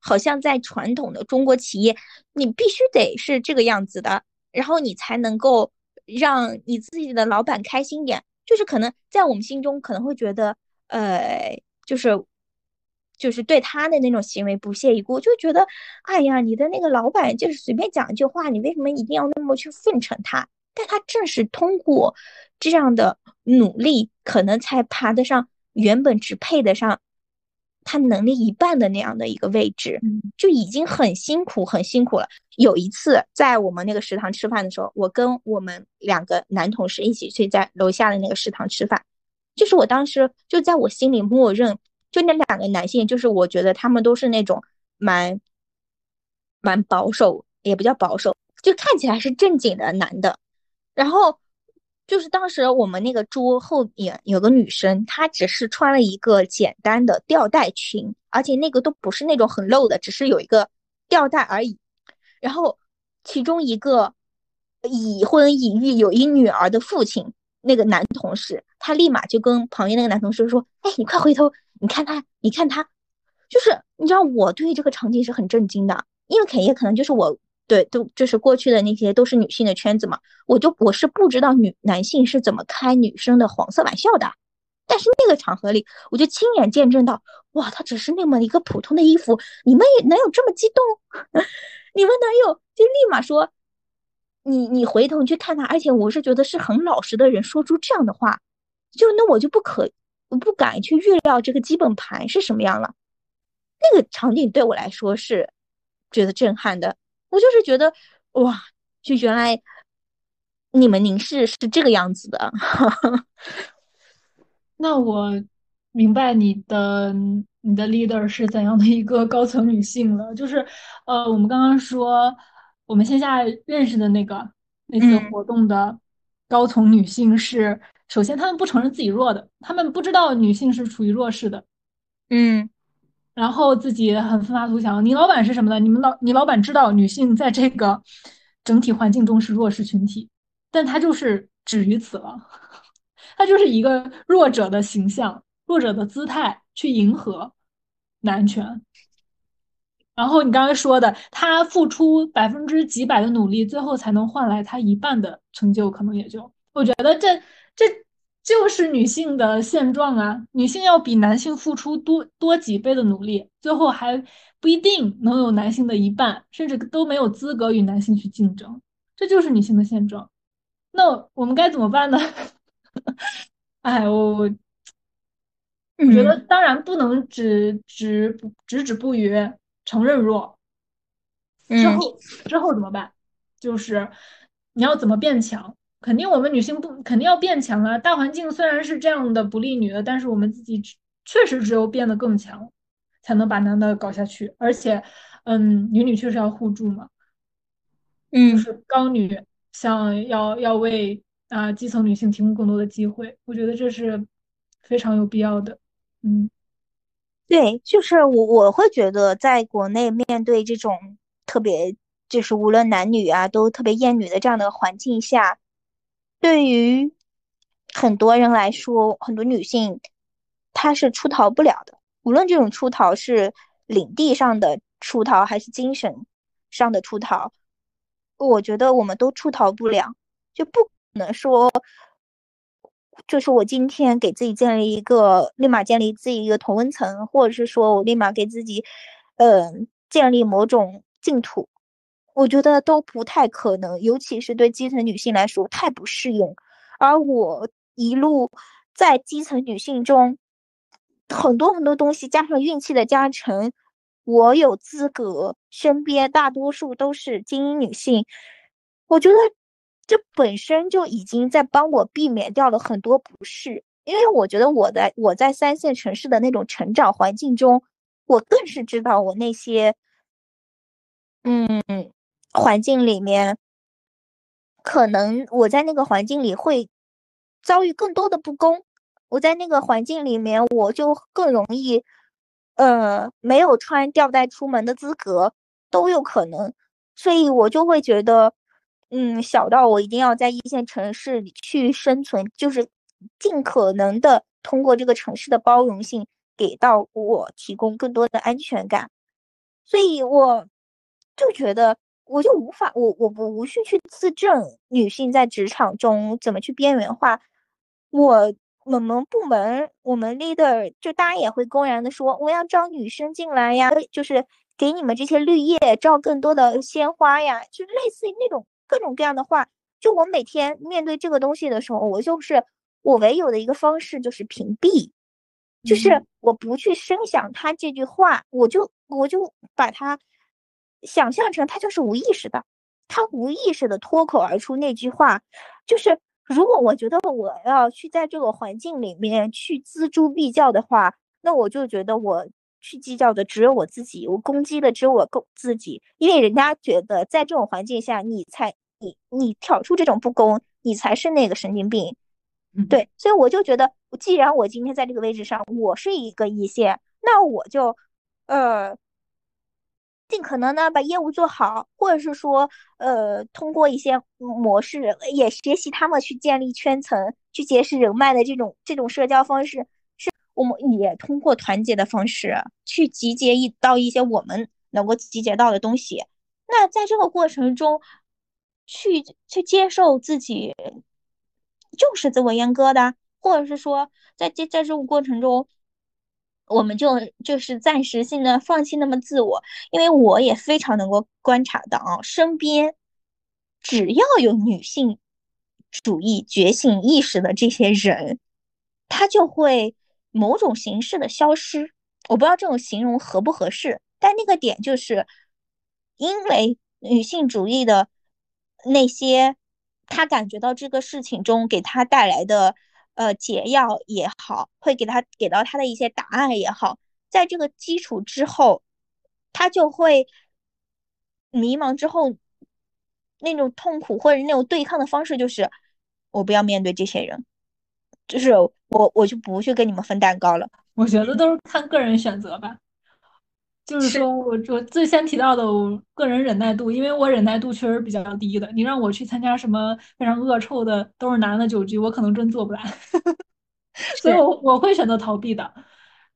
好像在传统的中国企业，你必须得是这个样子的，然后你才能够让你自己的老板开心点。就是可能在我们心中可能会觉得，呃，就是就是对他的那种行为不屑一顾，就觉得，哎呀，你的那个老板就是随便讲一句话，你为什么一定要那么去奉承他？但他正是通过这样的努力，可能才爬得上原本只配得上他能力一半的那样的一个位置，就已经很辛苦，很辛苦了。有一次在我们那个食堂吃饭的时候，我跟我们两个男同事一起去在楼下的那个食堂吃饭，就是我当时就在我心里默认，就那两个男性，就是我觉得他们都是那种蛮蛮保守，也不叫保守，就看起来是正经的男的。然后就是当时我们那个桌后面有个女生，她只是穿了一个简单的吊带裙，而且那个都不是那种很露的，只是有一个吊带而已。然后其中一个已婚已育有一女儿的父亲，那个男同事，他立马就跟旁边那个男同事说：“哎，你快回头，你看他，你看他。”就是你知道，我对这个场景是很震惊的，因为肯也可能就是我。对，都就是过去的那些都是女性的圈子嘛，我就我是不知道女男性是怎么开女生的黄色玩笑的，但是那个场合里，我就亲眼见证到，哇，他只是那么一个普通的衣服，你们也能有这么激动？你们能有就立马说，你你回头去看他，而且我是觉得是很老实的人说出这样的话，就那我就不可我不敢去预料这个基本盘是什么样了，那个场景对我来说是觉得震撼的。我就是觉得，哇，就原来你们凝视是这个样子的。那我明白你的你的 leader 是怎样的一个高层女性了。就是，呃，我们刚刚说我们线下认识的那个那次活动的高层女性是，首先他们不承认自己弱的，他们不知道女性是处于弱势的。嗯。然后自己很奋发图强。你老板是什么的？你们老你老板知道女性在这个整体环境中是弱势群体，但他就是止于此了。他就是一个弱者的形象、弱者的姿态去迎合男权。然后你刚才说的，他付出百分之几百的努力，最后才能换来他一半的成就，可能也就我觉得这这。就是女性的现状啊，女性要比男性付出多多几倍的努力，最后还不一定能有男性的一半，甚至都没有资格与男性去竞争，这就是女性的现状。那我们该怎么办呢？哎，我我觉得当然不能只只只止步于承认弱，之后之后怎么办？就是你要怎么变强？肯定我们女性不肯定要变强啊！大环境虽然是这样的不利女的，但是我们自己确实只有变得更强，才能把男的搞下去。而且，嗯，女女确实要互助嘛，嗯，就是刚女想要要为啊基层女性提供更多的机会，我觉得这是非常有必要的。嗯，对，就是我我会觉得，在国内面对这种特别就是无论男女啊都特别厌女的这样的环境下。对于很多人来说，很多女性她是出逃不了的。无论这种出逃是领地上的出逃，还是精神上的出逃，我觉得我们都出逃不了。就不可能说，就是我今天给自己建立一个，立马建立自己一个同温层，或者是说我立马给自己，嗯，建立某种净土。我觉得都不太可能，尤其是对基层女性来说太不适用。而我一路在基层女性中，很多很多东西加上运气的加成，我有资格，身边大多数都是精英女性。我觉得这本身就已经在帮我避免掉了很多不适，因为我觉得我在我在三线城市的那种成长环境中，我更是知道我那些，嗯。环境里面，可能我在那个环境里会遭遇更多的不公。我在那个环境里面，我就更容易，呃，没有穿吊带出门的资格都有可能。所以我就会觉得，嗯，小到我一定要在一线城市里去生存，就是尽可能的通过这个城市的包容性，给到我提供更多的安全感。所以我就觉得。我就无法，我我不无需去自证女性在职场中怎么去边缘化。我我们部门，我们 leader 就大家也会公然的说，我要招女生进来呀，就是给你们这些绿叶招更多的鲜花呀，就类似于那种各种各样的话。就我每天面对这个东西的时候，我就是我唯有的一个方式就是屏蔽，就是我不去声响他这句话，我就我就把它。想象成他就是无意识的，他无意识的脱口而出那句话，就是如果我觉得我要去在这个环境里面去锱铢必较的话，那我就觉得我去计较的只有我自己，我攻击的只有我攻自己，因为人家觉得在这种环境下，你才你你挑出这种不公，你才是那个神经病，对，所以我就觉得，既然我今天在这个位置上，我是一个一线，那我就，呃。尽可能呢把业务做好，或者是说，呃，通过一些模式也学习他们去建立圈层、去结识人脉的这种这种社交方式，是我们也通过团结的方式去集结一到一些我们能够集结到的东西。那在这个过程中，去去接受自己就是自我阉割的，或者是说在这在这个过程中。我们就就是暂时性的放弃那么自我，因为我也非常能够观察到啊，身边只要有女性主义觉醒意识的这些人，他就会某种形式的消失。我不知道这种形容合不合适，但那个点就是，因为女性主义的那些，他感觉到这个事情中给他带来的。呃，解药也好，会给他给到他的一些答案也好，在这个基础之后，他就会迷茫之后那种痛苦或者那种对抗的方式，就是我不要面对这些人，就是我我就不去跟你们分蛋糕了。我觉得都是看个人选择吧。就是说我我最先提到的我个人忍耐度，因为我忍耐度确实比较低的。你让我去参加什么非常恶臭的都是男的酒局，我可能真做不来，所以我我会选择逃避的。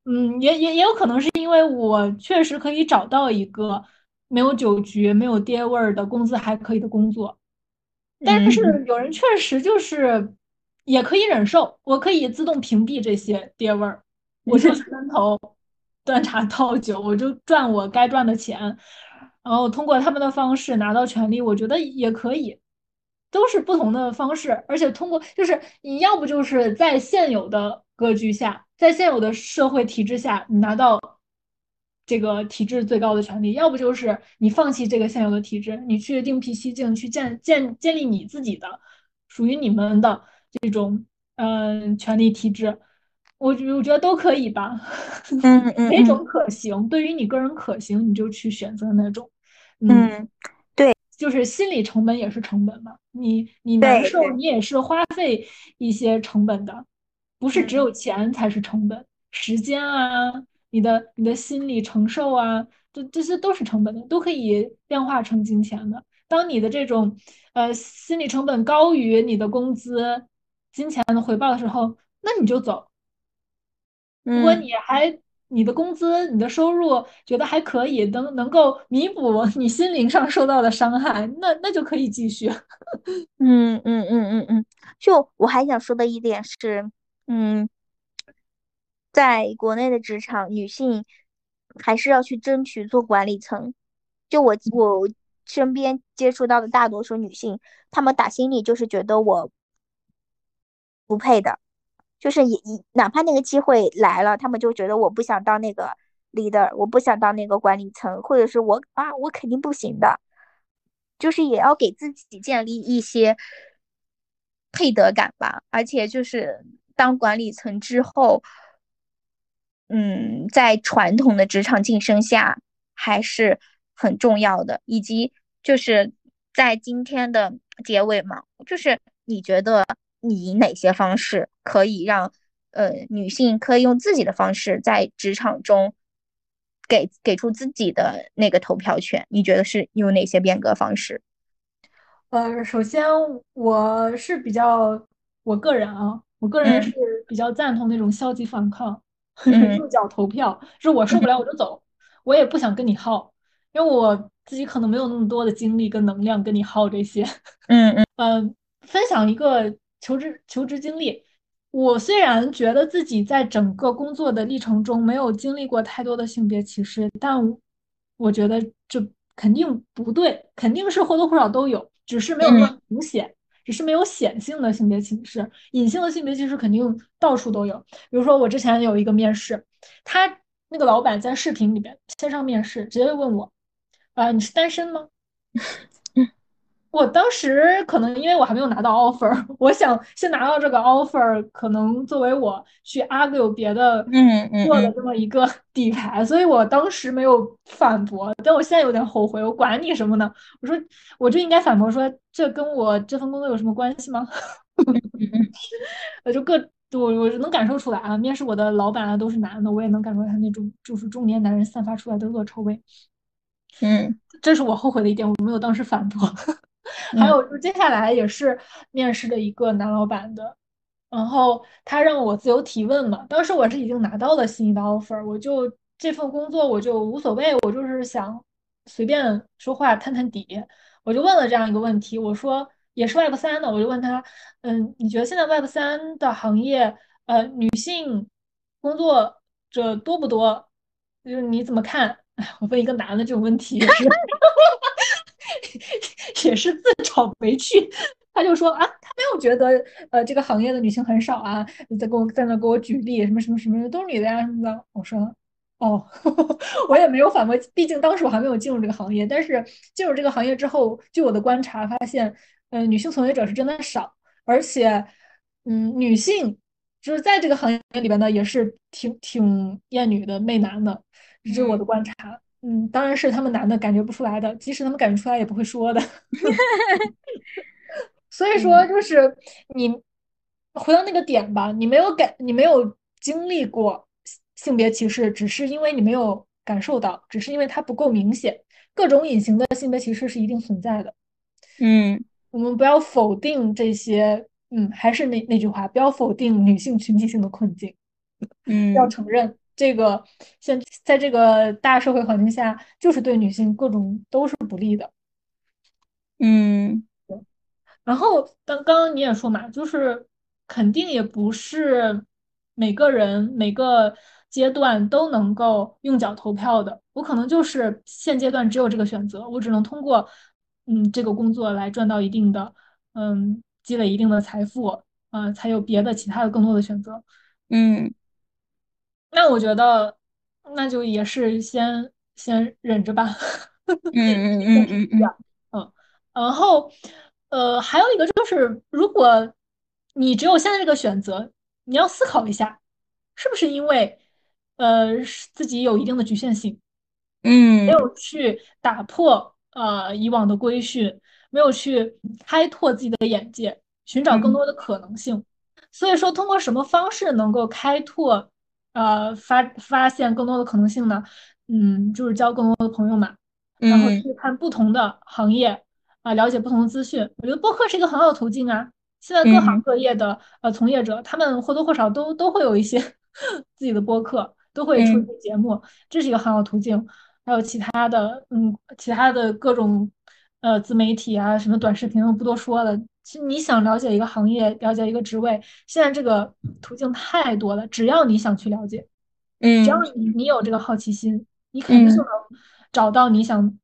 嗯，也也也有可能是因为我确实可以找到一个没有酒局、没有爹味儿的工资还可以的工作，但是有人确实就是也可以忍受，我可以自动屏蔽这些爹味儿，我就是闷头。端茶倒酒，我就赚我该赚的钱，然后通过他们的方式拿到权利，我觉得也可以，都是不同的方式，而且通过就是你要不就是在现有的格局下，在现有的社会体制下，你拿到这个体制最高的权利，要不就是你放弃这个现有的体制，你去另辟蹊径，去建建建立你自己的属于你们的这种嗯权利体制。我觉我觉得都可以吧，嗯 嗯，哪种可行，对于你个人可行，你就去选择那种。嗯，对，就是心理成本也是成本嘛，你你难受，你也是花费一些成本的，不是只有钱才是成本，时间啊，你的你的心理承受啊，这这些都是成本的，都可以量化成金钱的。当你的这种呃心理成本高于你的工资、金钱的回报的时候，那你就走。如果你还你的工资、你的收入觉得还可以，能能够弥补你心灵上受到的伤害，那那就可以继续。嗯嗯嗯嗯嗯，就我还想说的一点是，嗯，在国内的职场，女性还是要去争取做管理层。就我我身边接触到的大多数女性，她们打心里就是觉得我不配的。就是也也哪怕那个机会来了，他们就觉得我不想当那个 leader，我不想当那个管理层，或者是我啊，我肯定不行的。就是也要给自己建立一些配得感吧。而且就是当管理层之后，嗯，在传统的职场晋升下还是很重要的。以及就是在今天的结尾嘛，就是你觉得。你哪些方式可以让呃女性可以用自己的方式在职场中给给出自己的那个投票权？你觉得是有哪些变革方式？呃，首先我是比较我个人啊，我个人是比较赞同那种消极反抗、右脚投票，就是我受不了我就走，我也不想跟你耗，因为我自己可能没有那么多的精力跟能量跟你耗这些。嗯嗯嗯，分享一个。求职求职经历，我虽然觉得自己在整个工作的历程中没有经历过太多的性别歧视，但我觉得这肯定不对，肯定是或多或少都有，只是没有那么明显，只是没有显性的性别歧视，隐性的性别歧视肯定到处都有。比如说我之前有一个面试，他那个老板在视频里边线上面试，直接问我，啊，你是单身吗？我当时可能因为我还没有拿到 offer，我想先拿到这个 offer，可能作为我去 argue 别的做的这么一个 底牌，所以我当时没有反驳。但我现在有点后悔，我管你什么呢？我说我就应该反驳说，这跟我这份工作有什么关系吗？我，就各我我能感受出来啊，面试我的老板啊都是男的，我也能感受他那种就是中年男人散发出来的恶臭味。嗯，这是我后悔的一点，我没有当时反驳。还有就接下来也是面试的一个男老板的，然后他让我自由提问嘛。当时我是已经拿到了心仪的 offer，我就这份工作我就无所谓，我就是想随便说话探探底。我就问了这样一个问题，我说也是 Web 三的，我就问他，嗯，你觉得现在 Web 三的行业，呃，女性工作者多不多？就是你怎么看？我问一个男的这种问题也是。也是自找没趣，他就说啊，他没有觉得呃这个行业的女性很少啊，在给我在那给我举例什么什么什么都是女的呀什么的。我说哦，我也没有反驳，毕竟当时我还没有进入这个行业。但是进入这个行业之后，据我的观察发现，嗯，女性从业者是真的少，而且嗯，女性就是在这个行业里边呢，也是挺挺厌女的、媚男的，这是我的观察。嗯，当然是他们男的感觉不出来的，即使他们感觉出来也不会说的。所以说，就是你回到那个点吧，你没有感，你没有经历过性别歧视，只是因为你没有感受到，只是因为它不够明显。各种隐形的性别歧视是一定存在的。嗯，我们不要否定这些。嗯，还是那那句话，不要否定女性群体性的困境。嗯，要承认。这个现在这个大社会环境下，就是对女性各种都是不利的。嗯，然后刚刚刚你也说嘛，就是肯定也不是每个人每个阶段都能够用脚投票的。我可能就是现阶段只有这个选择，我只能通过嗯这个工作来赚到一定的嗯积累一定的财富嗯，才有别的其他的更多的选择。嗯。那我觉得，那就也是先先忍着吧。嗯嗯嗯嗯嗯嗯，然后呃，还有一个就是，如果你只有现在这个选择，你要思考一下，是不是因为呃自己有一定的局限性，嗯，没有去打破呃以往的规训，没有去开拓自己的眼界，寻找更多的可能性。所以说，通过什么方式能够开拓呃发发现更多的可能性呢？嗯，就是交更多的朋友嘛。然后去看不同的行业啊，了解不同的资讯。我觉得播客是一个很好的途径啊。现在各行各业的呃从业者，他们或多或少都都会有一些 自己的播客，都会出一些节目，这是一个很好途径。还有其他的，嗯，其他的各种呃自媒体啊，什么短视频，我不多说了。其实你想了解一个行业，了解一个职位，现在这个途径太多了。只要你想去了解，嗯，只要你你有这个好奇心，你肯定就能。找到你想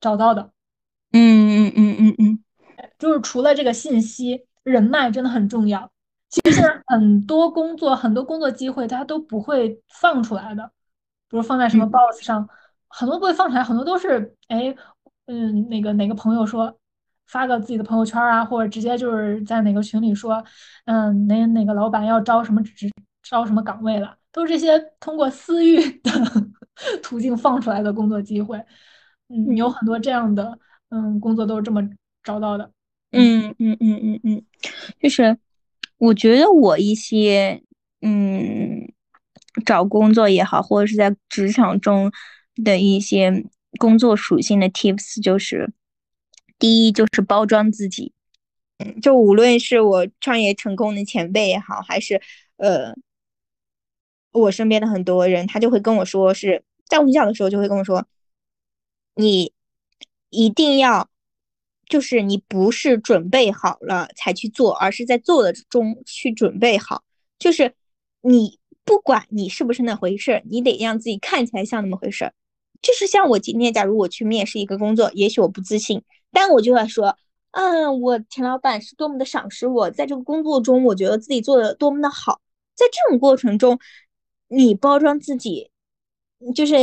找到的，嗯嗯嗯嗯嗯，就是除了这个信息，人脉真的很重要。其实现在很多工作，很多工作机会，它都不会放出来的，比如放在什么 Boss 上，很多不会放出来，很多都是哎，嗯，那个哪个朋友说发个自己的朋友圈啊，或者直接就是在哪个群里说，嗯，哪哪个老板要招什么职，招什么岗位了，都是这些通过私域的。途径放出来的工作机会，嗯，有很多这样的，嗯，工作都是这么找到的。嗯嗯嗯嗯嗯，就是我觉得我一些，嗯，找工作也好，或者是在职场中的一些工作属性的 tips，就是第一就是包装自己，嗯，就无论是我创业成功的前辈也好，还是呃。我身边的很多人，他就会跟我说，是在我小的时候就会跟我说，你一定要，就是你不是准备好了才去做，而是在做的中去准备好。就是你不管你是不是那回事儿，你得让自己看起来像那么回事儿。就是像我今天，假如我去面试一个工作，也许我不自信，但我就会说，嗯，我田老板是多么的赏识我，在这个工作中，我觉得自己做的多么的好，在这种过程中。你包装自己，就是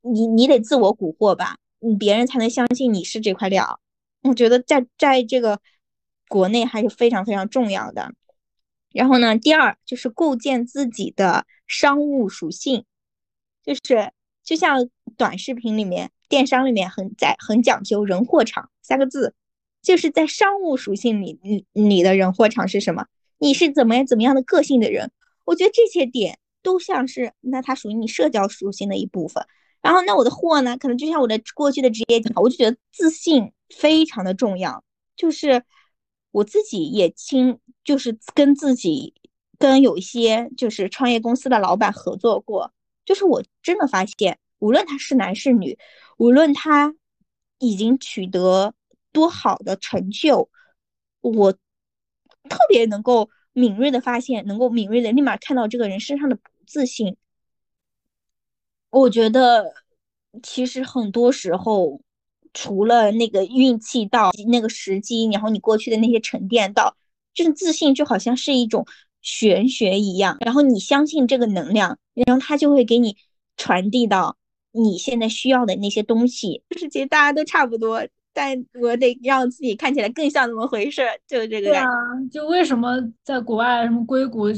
你你得自我蛊惑吧，你别人才能相信你是这块料。我觉得在在这个国内还是非常非常重要的。然后呢，第二就是构建自己的商务属性，就是就像短视频里面、电商里面很在很讲究人货场三个字，就是在商务属性里，你你的人货场是什么？你是怎么样怎么样的个性的人？我觉得这些点。都像是，那它属于你社交属性的一部分。然后，那我的货呢，可能就像我的过去的职业我就觉得自信非常的重要。就是我自己也亲，就是跟自己跟有一些就是创业公司的老板合作过，就是我真的发现，无论他是男是女，无论他已经取得多好的成就，我特别能够敏锐的发现，能够敏锐的立马看到这个人身上的不。自信，我觉得其实很多时候，除了那个运气到那个时机，然后你过去的那些沉淀到，就是自信就好像是一种玄学一样，然后你相信这个能量，然后它就会给你传递到你现在需要的那些东西。就是其实大家都差不多，但我得让自己看起来更像那么回事，就是这个感觉。就为什么在国外什么硅谷？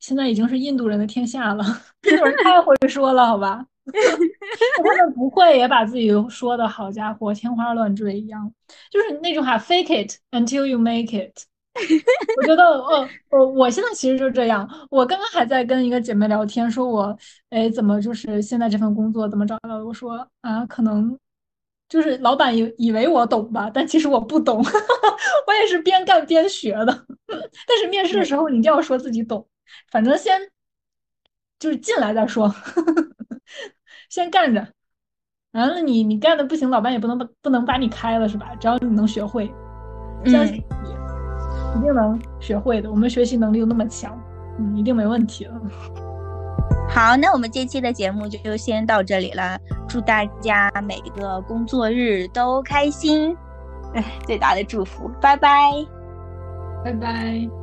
现在已经是印度人的天下了，印度人太会说了，好吧？他们不会也把自己说的好家伙，天花乱坠一样，就是那句话，fake it until you make it。我觉得，我，我我现在其实就这样。我刚刚还在跟一个姐妹聊天，说我，哎，怎么就是现在这份工作怎么找到的？我说啊，可能就是老板以以为我懂吧，但其实我不懂，我也是边干边学的。但是面试的时候，你一定要说自己懂。反正先就是进来再说，先干着。完了，你你干的不行，老板也不能不不能把你开了，是吧？只要你能学会，相信一定能学会的。我们学习能力又那么强，嗯，一定没问题的。好，那我们这期的节目就先到这里了。祝大家每个工作日都开心，哎，最大的祝福，拜拜，拜拜。